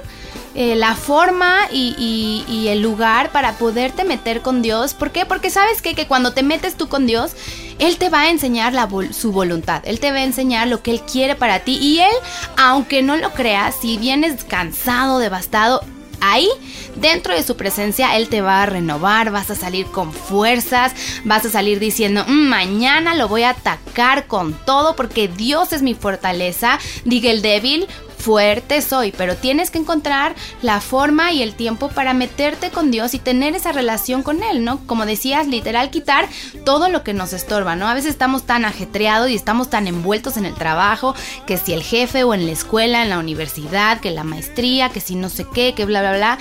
eh, la forma y, el lugar para poderte meter con Dios. ¿Por qué? Porque sabes que cuando te metes tú con Dios, Él te va a enseñar su voluntad. Él te va a enseñar lo que Él quiere para ti. Y Él, aunque no lo creas, si vienes cansado, devastado, ahí, dentro de su presencia, Él te va a renovar, vas a salir con fuerzas, vas a salir diciendo, mmm, mañana lo voy a atacar con todo porque Dios es mi fortaleza, diga el débil. Fuerte soy, pero tienes que encontrar la forma y el tiempo para meterte con Dios y tener esa relación con Él, ¿no? Como decías, literal, quitar todo lo que nos estorba, ¿no? A veces estamos tan ajetreados y estamos tan envueltos en el trabajo, que si el jefe o en la escuela, en la universidad, que la maestría, que si no sé qué, que bla, bla, bla.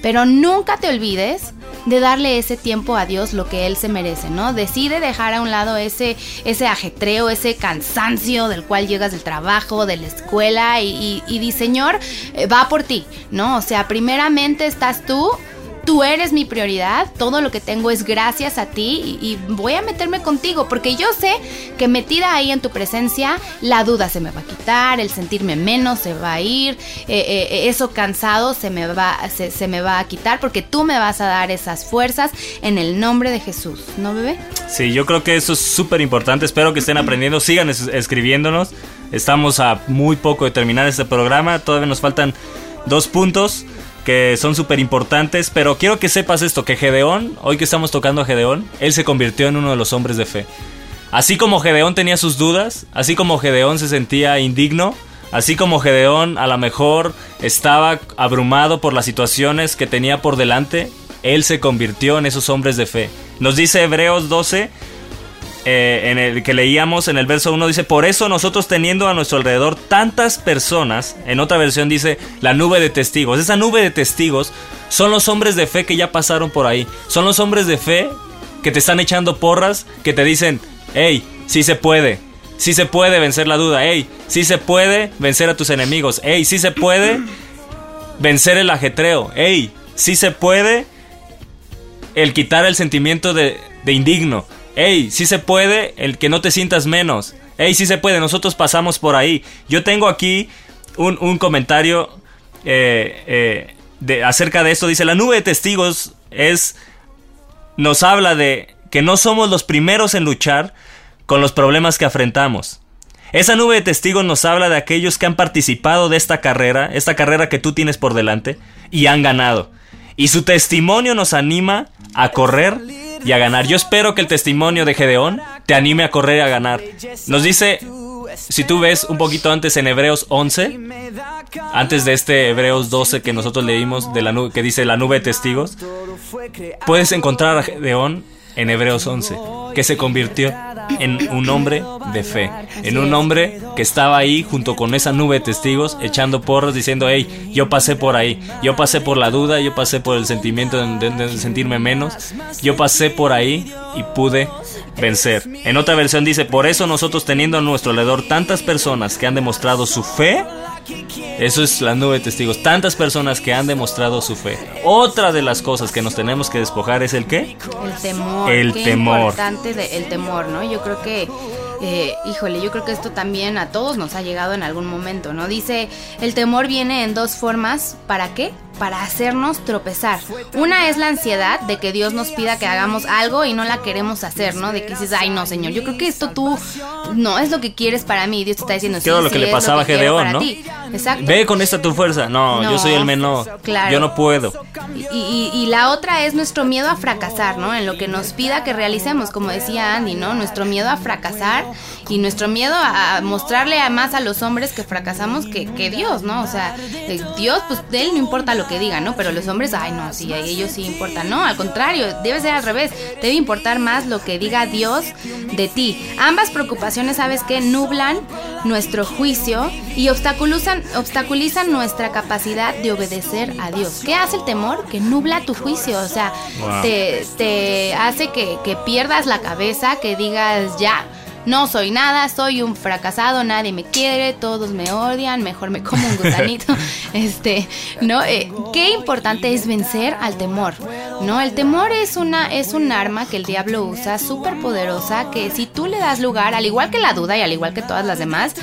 Pero nunca te olvides de darle ese tiempo a Dios lo que Él se merece, ¿no? Decide dejar a un lado ese, ese ajetreo, ese cansancio del cual llegas del trabajo, de la escuela y, y, y di, Señor, eh, va por ti, ¿no? O sea, primeramente estás tú, tú eres mi prioridad, todo lo que tengo es gracias a ti y, y, voy a meterme contigo porque yo sé que metida ahí en tu presencia la duda se me va a quitar, el sentirme menos se va a ir, eh, eh, eso cansado se me, va, se, me va a quitar porque tú me vas a dar esas fuerzas en el nombre de Jesús, ¿no bebé? Sí, yo creo que eso es súper importante, espero que estén aprendiendo, sigan es escribiéndonos, estamos a muy poco de terminar este programa, todavía nos faltan dos puntos que son súper importantes, pero quiero que sepas esto, que Gedeón, hoy que estamos tocando a Gedeón, él se convirtió en uno de los hombres de fe. Así como Gedeón tenía sus dudas, así como Gedeón se sentía indigno, así como Gedeón a lo mejor estaba abrumado por las situaciones que tenía por delante, él se convirtió en esos hombres de fe. Nos dice Hebreos 12, eh, en el que leíamos en el verso 1 dice, por eso nosotros teniendo a nuestro alrededor tantas personas, en otra versión dice, la nube de testigos, esa nube de testigos son los hombres de fe que ya pasaron por ahí, son los hombres de fe que te están echando porras, que te dicen, ¡Ey! Sí se puede. Sí se puede vencer la duda. ¡Ey! Sí se puede vencer a tus enemigos. ¡Ey! Sí se puede vencer el ajetreo. ¡Ey! Sí se puede el quitar el sentimiento de, de indigno. ¡Ey! Sí se puede el que no te sientas menos. ¡Ey! Sí se puede. Nosotros pasamos por ahí. Yo tengo aquí un, un comentario eh, eh, de, acerca de esto. Dice, la nube de testigos es... Nos habla de que no somos los primeros en luchar con los problemas que afrontamos. Esa nube de testigos nos habla de aquellos que han participado de esta carrera, esta carrera que tú tienes por delante, y han ganado. Y su testimonio nos anima a correr y a ganar. Yo espero que el testimonio de Gedeón te anime a correr y a ganar. Nos dice, si tú ves un poquito antes en Hebreos 11, antes de este Hebreos 12 que nosotros leímos, de la nube, que dice la nube de testigos, puedes encontrar a Gedeón en Hebreos 11, que se convirtió en un hombre de fe, en un hombre que estaba ahí junto con esa nube de testigos, echando porros, diciendo, hey, yo pasé por ahí, yo pasé por la duda, yo pasé por el sentimiento de, de- sentirme menos, yo pasé por ahí y pude vencer. En otra versión dice, por eso nosotros teniendo a nuestro alrededor tantas personas que han demostrado su fe, eso es la nube de testigos. Tantas personas que han demostrado su fe. Otra de las cosas que nos tenemos que despojar es el qué? El temor. El qué temor. importante de- el temor, ¿no? Yo creo que, eh, híjole, yo creo que esto también a todos nos ha llegado en algún momento, ¿no? Dice, el temor viene en dos formas. ¿Para qué? Para hacernos tropezar. Una es la ansiedad de que Dios nos pida que hagamos algo y no la queremos hacer, ¿no? De que dices, ay, no, Señor, yo creo que esto tú no es lo que quieres para mí. Dios te está diciendo, sí, lo sí, que le es pasaba a Gedeón, ¿no? ti". Exacto. Ve con esta tu fuerza. No, yo soy el menor. claro. Yo no puedo. Y, y- y la otra es nuestro miedo a fracasar, ¿no? En lo que nos pida que realicemos, como decía Andy, ¿no? Nuestro miedo a fracasar y nuestro miedo a, mostrarle a más a los hombres que fracasamos que, que Dios, ¿no? O sea, Dios, pues de él no importa lo que diga, ¿no? Pero los hombres, ay, no, sí, a ellos sí importan. No, al contrario, debe ser al revés. Debe importar más lo que diga Dios de ti. Ambas preocupaciones, ¿sabes qué? Nublan nuestro juicio y obstaculizan, obstaculizan nuestra capacidad de obedecer a Dios. ¿Qué hace el temor? Que nubla tu juicio, o sea, Wow. te, te hace que, que pierdas la cabeza, que digas ya. No soy nada, soy un fracasado, nadie me quiere, todos me odian, mejor me como un gusanito. este, ¿no? Eh, qué importante es vencer al temor, ¿no? El temor es una es un arma que el diablo usa súper poderosa que si tú le das lugar, al igual que la duda y al igual que todas las demás,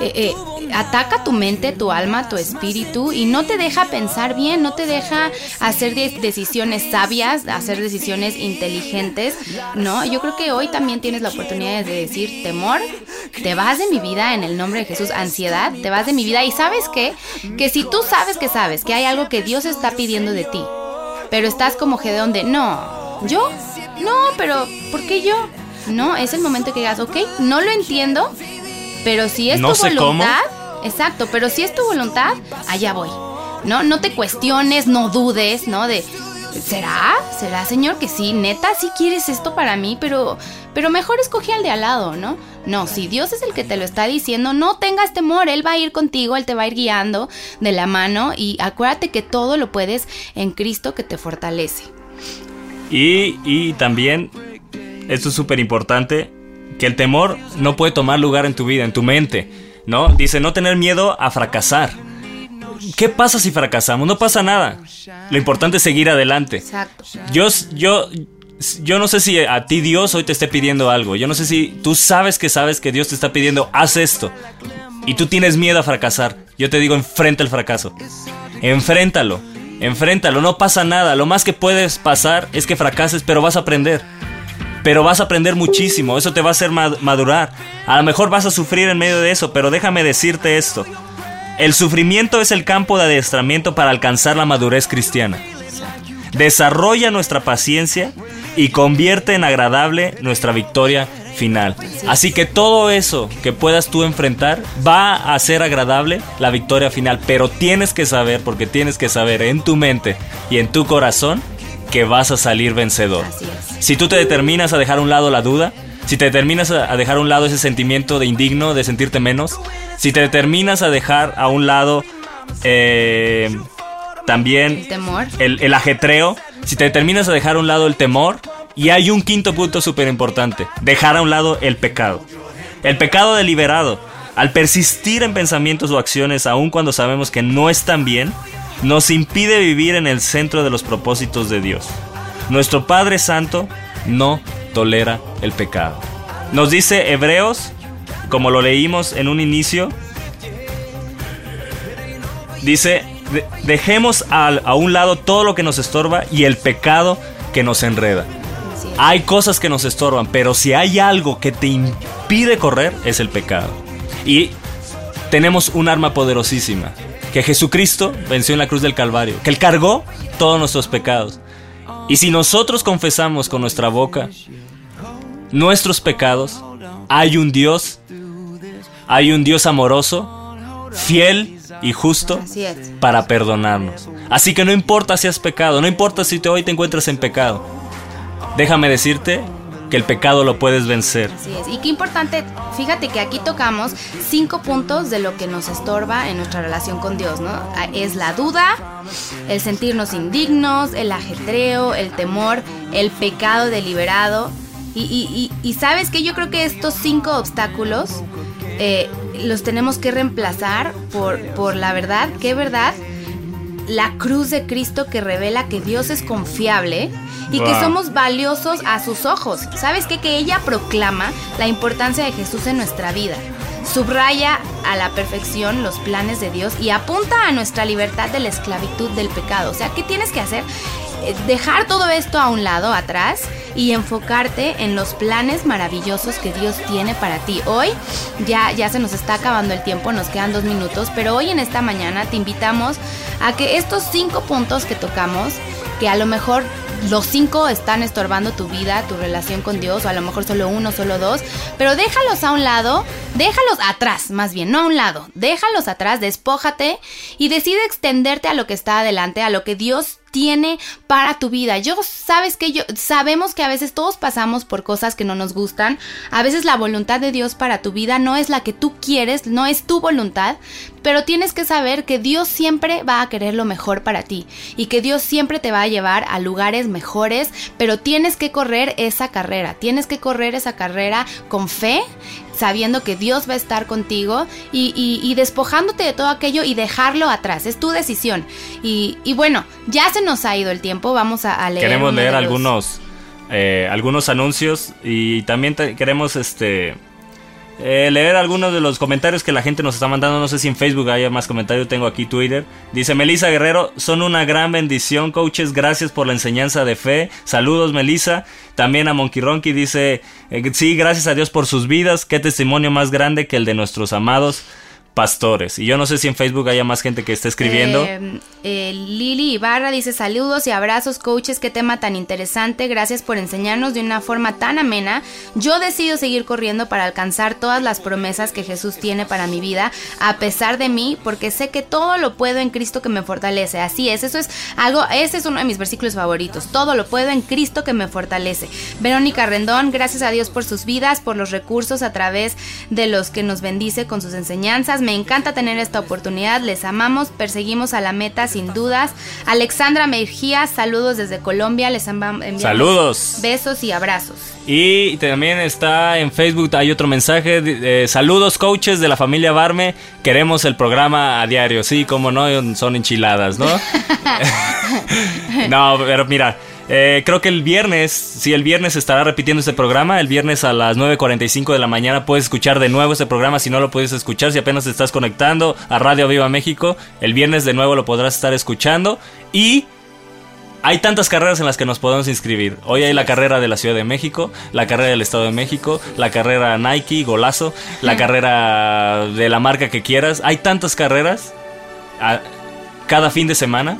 eh, eh, ataca tu mente, tu alma, tu espíritu y no te deja pensar bien, no te deja hacer de- decisiones sabias, hacer decisiones inteligentes, ¿no? Yo creo que hoy también tienes la oportunidad de decir temor, te vas de mi vida en el nombre de Jesús, ansiedad, te vas de mi vida y sabes qué, que si tú sabes que sabes que hay algo que Dios está pidiendo de ti, pero estás como Gedeón de no, yo, no, pero ¿por qué yo? No, es el momento que digas, ok, no lo entiendo, pero si es No tu cómo. Exacto, pero si es tu voluntad, allá voy. No, no te cuestiones, no dudes, ¿no? De ¿será? ¿Será, Señor, que sí? Neta, sí quieres esto para mí, pero pero mejor escogí al de al lado, ¿no? No, si Dios es el que te lo está diciendo, no tengas temor, él va a ir contigo, él te va a ir guiando de la mano y acuérdate que todo lo puedes en Cristo que te fortalece. Y, y también, esto es súper importante, que el temor no puede tomar lugar en tu vida, en tu mente, ¿no? Dice no tener miedo a fracasar. ¿Qué pasa si fracasamos? No pasa nada. Lo importante es seguir adelante. Exacto. Yo, yo, yo no sé si a ti Dios hoy te esté pidiendo algo. Yo no sé si tú sabes que sabes que Dios te está pidiendo, haz esto. Y tú tienes miedo a fracasar. Yo te digo, enfrenta el fracaso. Enfréntalo. Enfréntalo. No pasa nada. Lo más que puedes pasar es que fracases, pero vas a aprender. Pero vas a aprender muchísimo. Eso te va a hacer ma- madurar. A lo mejor vas a sufrir en medio de eso, pero déjame decirte esto. El sufrimiento es el campo de adiestramiento para alcanzar la madurez cristiana desarrolla nuestra paciencia y convierte en agradable nuestra victoria final. Así que todo eso que puedas tú enfrentar va a ser agradable la victoria final, pero tienes que saber, porque tienes que saber en tu mente y en tu corazón que vas a salir vencedor. Así es. Si tú te determinas a dejar a un lado la duda, si te determinas a dejar a un lado ese sentimiento de indigno, de sentirte menos, si te determinas a dejar a un lado eh, también El temor. el, el ajetreo, si te determinas a dejar a un lado el temor Y hay un quinto punto súper importante, dejar a un lado el pecado. El pecado deliberado, al persistir en pensamientos o acciones aun cuando sabemos que no están bien, nos impide vivir en el centro de los propósitos de Dios. Nuestro Padre Santo no tolera el pecado. Nos dice Hebreos, como lo leímos en un inicio, dice, "De- dejemos a un lado todo lo que nos estorba y el pecado que nos enreda. Hay cosas que nos estorban, pero si hay algo que te impide correr, es el pecado. Y tenemos un arma poderosísima, que Jesucristo venció en la cruz del Calvario, que Él cargó todos nuestros pecados. Y si nosotros confesamos con nuestra boca nuestros pecados, hay un Dios, hay un Dios amoroso, fiel y justo para perdonarnos. Así que no importa si has pecado, no importa si te, hoy te encuentras en pecado. Déjame decirte que el pecado lo puedes vencer. Así es. Y qué importante, fíjate que aquí tocamos cinco puntos de lo que nos estorba en nuestra relación con Dios, ¿no? Ah, Es la duda, el sentirnos indignos, el ajetreo, el temor, el pecado deliberado. Y, y- y- y sabes que yo creo que estos cinco obstáculos eh, los tenemos que reemplazar por, por la verdad, ¿qué verdad? La cruz de Cristo que revela que Dios es confiable y que somos valiosos a sus ojos. ¿Sabes qué? Que ella proclama la importancia de Jesús en nuestra vida. Subraya a la perfección los planes de Dios y apunta a nuestra libertad de la esclavitud del pecado. O sea, ¿qué tienes que hacer? Dejar todo esto a un lado, atrás, y enfocarte en los planes maravillosos que Dios tiene para ti. Hoy ya, ya se nos está acabando el tiempo, nos quedan dos minutos, pero hoy en esta mañana te invitamos a que estos cinco puntos que tocamos, que a lo mejor los cinco están estorbando tu vida, tu relación con Dios, o a lo mejor solo uno, solo dos, pero déjalos a un lado, déjalos atrás, más bien, no a un lado, déjalos atrás, despójate y decide extenderte a lo que está adelante, a lo que Dios tiene para tu vida. Yo sabes que yo sabemos que a veces todos pasamos por cosas que no nos gustan. A veces la voluntad de Dios para tu vida no es la que tú quieres, no es tu voluntad, pero tienes que saber que Dios siempre va a querer lo mejor para ti y que Dios siempre te va a llevar a lugares mejores, pero tienes que correr esa carrera, tienes que correr esa carrera con fe, sabiendo que Dios va a estar contigo y, y- y despojándote de todo aquello y dejarlo atrás. Es tu decisión. Y, y bueno, ya se nos ha ido el tiempo. Vamos a, a leer. Queremos leer algunos, eh, algunos anuncios y también te- queremos este eh, leer algunos de los comentarios que la gente nos está mandando. No sé si en Facebook haya más comentarios. Tengo aquí Twitter. Dice Melissa Guerrero, son una gran bendición, coaches. Gracias por la enseñanza de fe. Saludos, Melissa. También a Monkey Ronky dice, eh, sí, gracias a Dios por sus vidas. Qué testimonio más grande que el de nuestros amados pastores. Y yo no sé si en Facebook haya más gente que esté escribiendo. Eh, eh, Lili Ibarra dice saludos y abrazos coaches, qué tema tan interesante, gracias por enseñarnos de una forma tan amena. Yo decido seguir corriendo para alcanzar todas las promesas que Jesús tiene para mi vida, a pesar de mí, porque sé que todo lo puedo en Cristo que me fortalece. Así es, eso es algo, ese es uno de mis versículos favoritos. Todo lo puedo en Cristo que me fortalece. Verónica Rendón, gracias a Dios por sus vidas, por los recursos a través de los que nos bendice con sus enseñanzas. Me encanta tener esta oportunidad. Les amamos, perseguimos a la meta sin dudas. Alexandra Mejía, saludos desde Colombia. Les enviamos Saludos. besos y abrazos. Y también está en Facebook, hay otro mensaje. eh, saludos coaches de la familia Barme. Queremos el programa a diario. Sí, como no, son enchiladas, ¿no? no, pero mira. Eh, creo que el viernes, sí, el viernes estará repitiendo este programa. El viernes a las 9.45 de la mañana puedes escuchar de nuevo este programa si no lo puedes escuchar. Si apenas te estás conectando a Radio Viva México, el viernes de nuevo lo podrás estar escuchando. Y hay tantas carreras en las que nos podemos inscribir. Hoy hay la carrera de la Ciudad de México, la carrera del Estado de México, la carrera Nike, Golazo, la carrera de la marca que quieras. Hay tantas carreras a- cada fin de semana,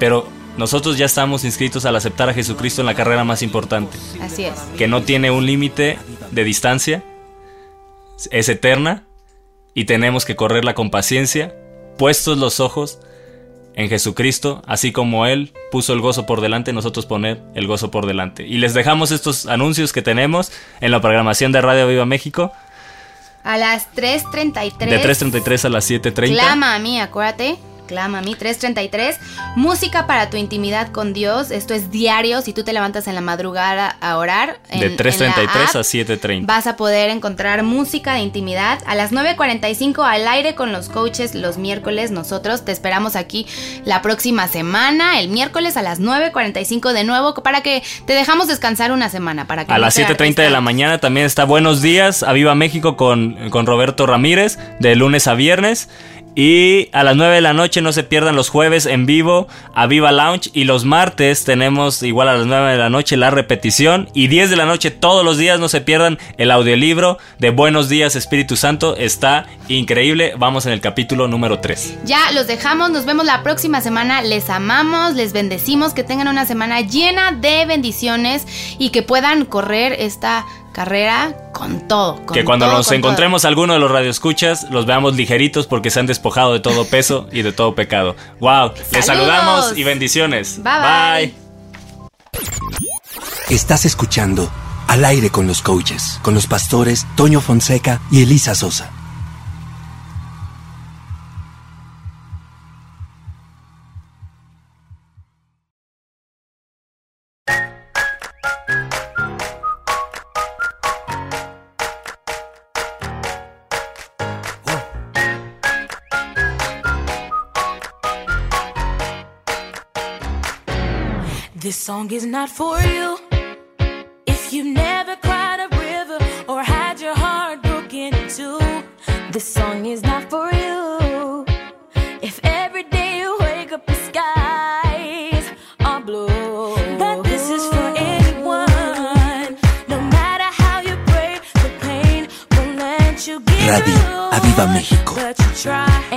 pero nosotros ya estamos inscritos al aceptar a Jesucristo en la carrera más importante, Así es. que no tiene un límite de distancia, es eterna y tenemos que correrla con paciencia, puestos los ojos en Jesucristo, así como Él puso el gozo por delante, nosotros poner el gozo por delante. Y les dejamos estos anuncios que tenemos en la programación de Radio Viva México, A las 3.33. de 3.33 a las 7.30. Clama a mí, acuérdate. Clama a mí, 333. Música para tu intimidad con Dios. Esto es diario. Si tú te levantas en la madrugada a orar. en- De en la 3.33 a app, 7.30. Vas a poder encontrar música de intimidad. A las 9.45 al aire con los coaches los miércoles. Nosotros te esperamos aquí la próxima semana. El miércoles a las 9.45 de nuevo. Para que te dejamos descansar una semana. Para que A no las te 7.30 de la mañana también está Buenos Días a Viva México con, con Roberto Ramírez de lunes a viernes. Y a las 9 de la noche no se pierdan los jueves en vivo a Viva Lounge. Y los martes tenemos igual a las 9 de la noche la repetición. Y 10 de la noche todos los días no se pierdan el audiolibro de Buenos Días Espíritu Santo. Está increíble. Vamos en el capítulo número 3. Ya los dejamos, nos vemos la próxima semana. Les amamos, les bendecimos, que tengan una semana llena de bendiciones y que puedan correr esta carrera con todo. con Que cuando todo, nos con encontremos alguno de los radioescuchas, los veamos ligeritos porque se han despojado de todo peso y de todo pecado. ¡Wow! Les saludamos y bendiciones. Bye, bye. Estás escuchando Al aire con los coaches, con los pastores Toño Fonseca y Elisa Sosa. Song is not for you. If you've never cried a river or had your heart broken in two, this song is not for you. If every day you wake up, the skies are blue. But this is for anyone. No matter how you brave the pain, won't let you give Radio. Aviva México. But you you try.